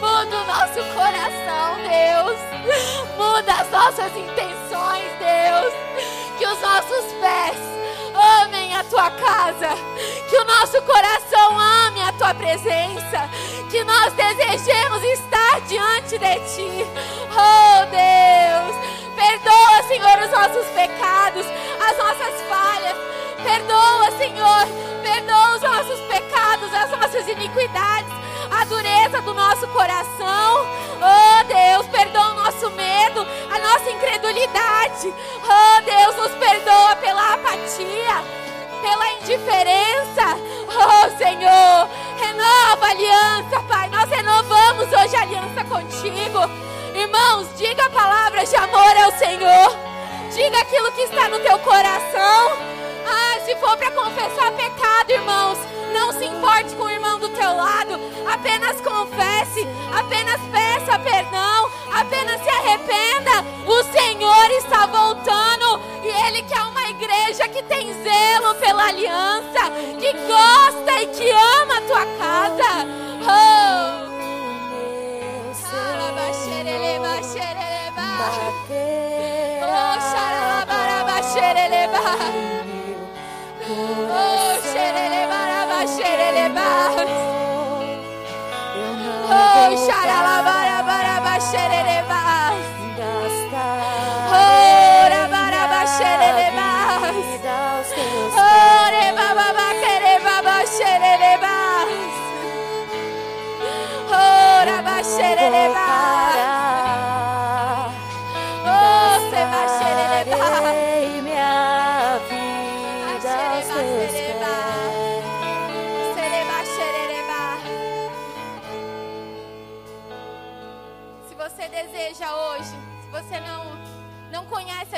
Muda o nosso coração, Deus. Muda as nossas intenções, Deus. Que os nossos pés amem a tua casa. Que o nosso coração ame a tua presença. Que nós desejemos estar diante de ti. Oh, Deus. Perdoa, Senhor, os nossos pecados, as nossas falhas. Perdoa, Senhor. Perdoa os nossos pecados, as nossas iniquidades, a dureza do nosso coração. Oh, Deus, perdoa o nosso medo, a nossa incredulidade. Oh, Deus, nos perdoa pela apatia, pela indiferença. Oh, Senhor, renova a aliança, Pai. Nós renovamos hoje a aliança contigo. Irmãos, diga palavras de amor ao Senhor. Diga aquilo que está no teu coração. Ah, se for para confessar pecado, irmãos, não se importe com o irmão do teu lado. Apenas confesse, apenas peça perdão, apenas se arrependa. O Senhor está voltando e Ele quer uma igreja que tem zelo pela aliança, que gosta e que ama a tua casa. Oh! Oh, Oh,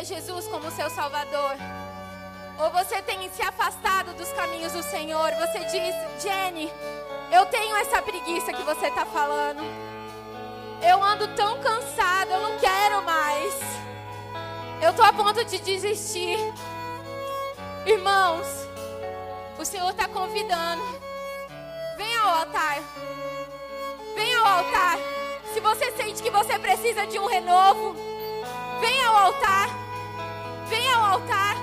Jesus como seu Salvador, ou você tem se afastado dos caminhos do Senhor, você diz, Jenny, eu tenho essa preguiça que você está falando. Eu ando tão cansada, eu não quero mais. Eu estou a ponto de desistir. Irmãos, o Senhor está convidando. Venha ao altar. Venha ao altar. Se você sente que você precisa de um renovo, venha ao altar. Venha ao altar.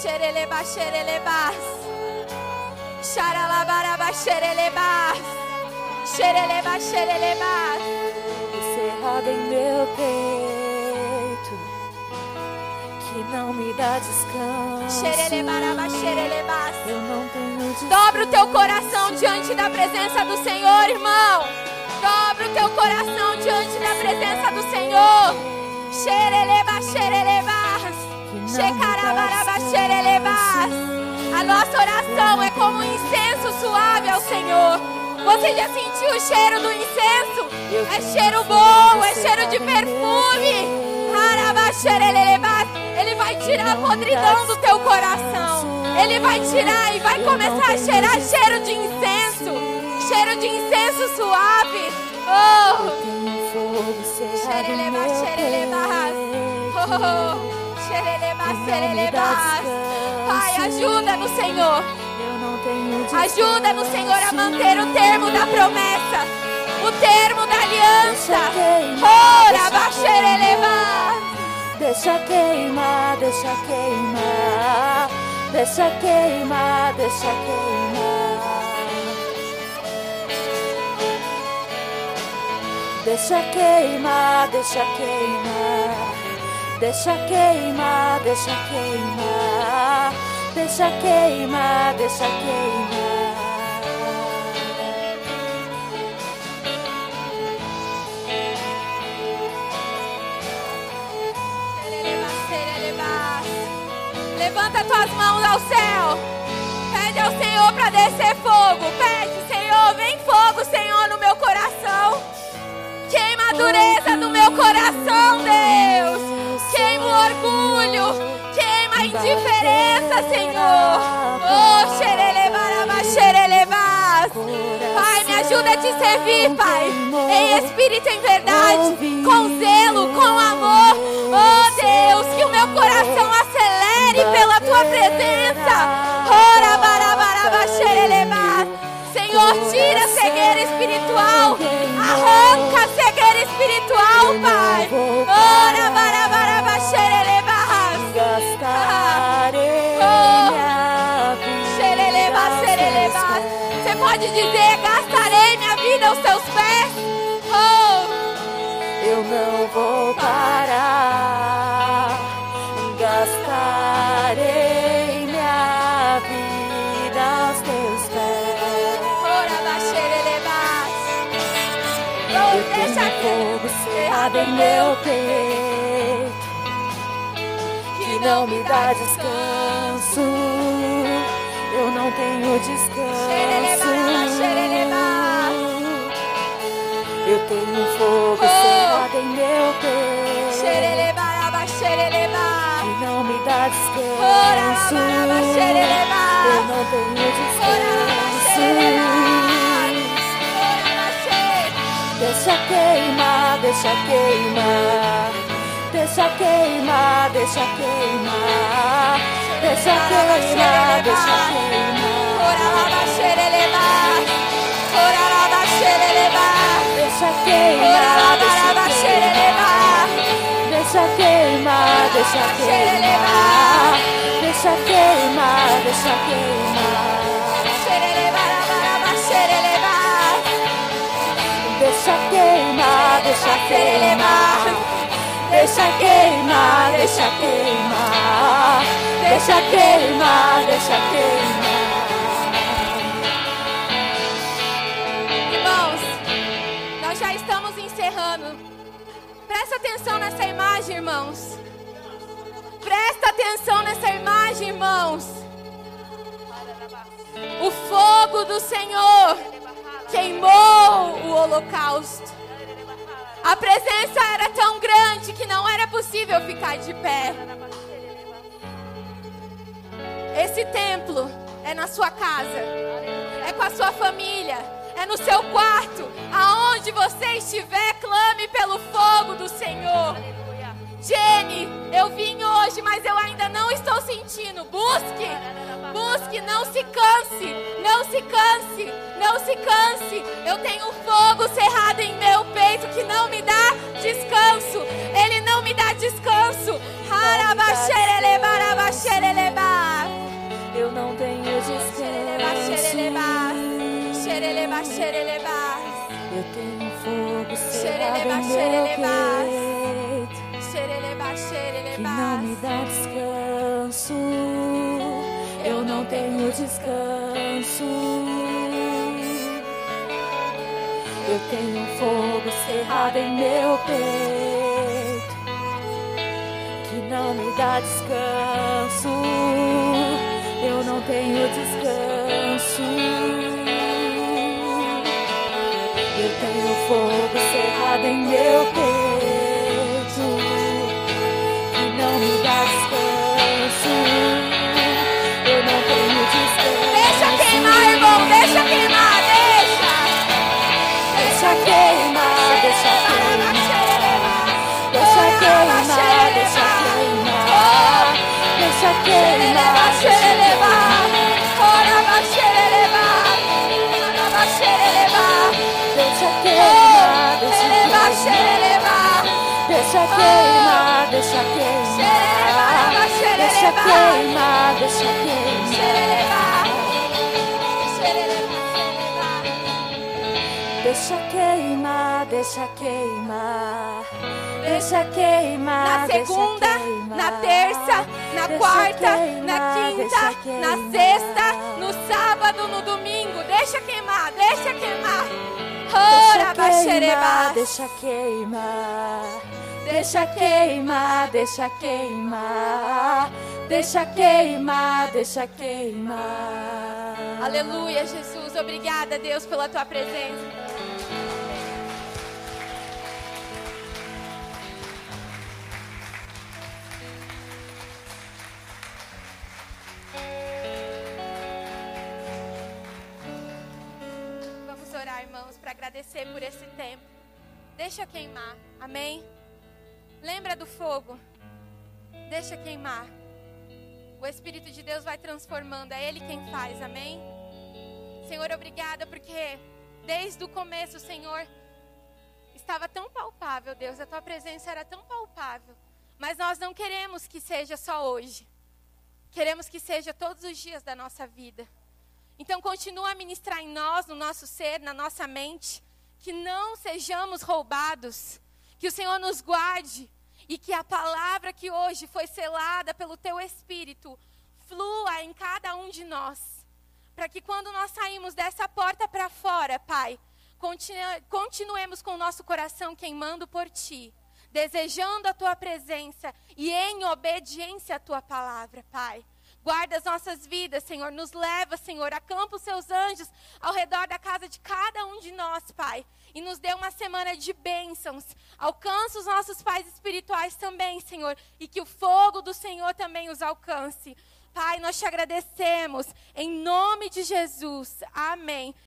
Xereleba, xerelebas. Xaralabaraba, xerelebas. Xereleba, xerelebas. Encerrado em meu peito, que não me dá descanso. Xerelebaraba, xerelebas. Eu não tenho descanso. Dobra o teu coração diante da presença do Senhor, irmão. Dobra o teu coração diante da presença do Senhor. Xereleba, xerelebas. Xecarabaraba, xerelebas. A nossa oração é como um incenso suave ao Senhor. Você já sentiu o cheiro do incenso? É cheiro bom, é cheiro de perfume. Ele vai tirar a podridão do teu coração. Ele vai tirar e vai começar a cheirar cheiro de incenso. Cheiro de incenso suave. Oh, Tenho Pai, ajuda no Senhor. Ajuda no Senhor a manter o termo da promessa. O termo da aliança. Ora, baxerelebas. Deixa queimar, deixa queimar, deixa queimar, deixa queimar. Deixa queimar, deixa queimar, deixa queimar, deixa queimar, deixa queimar, deixa queimar. Levanta tuas mãos ao céu. Pede ao Senhor para descer fogo. Pede, Queima a indiferença, Senhor. Oh, xerelebaraba, xerelebas. Pai, me ajuda a te servir, Pai. Em espírito e em verdade. Com zelo, com amor. Oh, Deus, que o meu coração acelere pela tua presença. Ora. Senhor, tira a cegueira espiritual. Arranca a cegueira espiritual, Pai. Ora, barabaraba, aos seus pés. Oh, Eu não vou parar. Gastarei minha vida aos teus pés. ora, baxerelebas. Eu Oh, deixa fogo cerrado em meu peito que não me dá descanso. Eu não tenho descanso. Eu tenho fogo Oh. cerrado em meu peito que não me dá descanso. Eu não tenho descanso. Ora, baxe. Deixa queimar, deixa queimar. Deixa queimar, deixa queimar. Deixa queimar, deixa queimar. Deixa Ora, queimar, labaraba, deixa xereleba. queimar. Deixa queimar, deixa queimar. Deixa queimar, deixa queimar. Xereleba, labaraba, xereleba. deixa queimar, deixa queimar. Deixa queimar, deixa queimar. Deixa queimar, deixa queimar. Irmãos, Presta atenção nessa imagem, irmãos. Presta atenção nessa imagem, irmãos. O fogo do Senhor queimou o holocausto. A presença era tão grande que não era possível ficar de pé. Esse templo é na sua casa, é com a sua família, é no seu quarto, aonde você estiver, clame pelo fogo do Senhor. Jenny, eu vim hoje, mas eu ainda não estou sentindo. Busque, busque, não se canse, não se canse, não se canse. Eu tenho um fogo cerrado em meu peito que não me dá descanso. Ele não me dá descanso. Eu Eu tenho fogo cerrado em meu peito que não me dá descanso. Eu não tenho descanso. Eu tenho fogo cerrado em meu peito que não me dá descanso. Eu não tenho descanso. Fogo cerrado em meu peito que não me dá descanso. Eu não tenho descanso. Deixa queimar, irmão, deixa queimar, deixa. Deixa queimar, deixa queimar. Deixa queimar, deixa queimar. Deixa queimar, deixa queimar. Deixa queimar. Deixa queimar, deixa queimar. Deixa queimar, deixa queimar. Deixa queimar. Na deixa segunda, queimar. na terça, na Deixa quarta, na queimar, quinta, deixa na queimar. sexta, no sábado, no domingo. Deixa queimar, deixa queimar. Deixa Ora, baxereba. queimar, deixa queimar. Deixa queimar, deixa queimar. Deixa queimar, deixa queimar. Aleluia, Jesus. Obrigada, Deus, pela tua presença. Vamos orar, irmãos, para agradecer por esse tempo. Deixa queimar, amém? Lembra do fogo? Deixa queimar. O Espírito de Deus vai transformando, é Ele quem faz, amém? Senhor, obrigada porque desde o começo, Senhor, estava tão palpável, Deus, a tua presença era tão palpável. Mas nós não queremos que seja só hoje. Queremos que seja todos os dias da nossa vida. Então continua a ministrar em nós, no nosso ser, na nossa mente, que não sejamos roubados, que o Senhor nos guarde e que a palavra que hoje foi selada pelo teu espírito flua em cada um de nós. Para que quando nós saímos dessa porta para fora, Pai, continue- continuemos com o nosso coração queimando por ti, desejando a tua presença e em obediência à tua palavra, Pai. Guarda as nossas vidas, Senhor. Nos leva, Senhor. Acampa os seus anjos ao redor da casa de cada um de nós, Pai. E nos dê uma semana de bênçãos. Alcança os nossos pais espirituais também, Senhor. E que o fogo do Senhor também os alcance. Pai, nós te agradecemos. Em nome de Jesus. Amém.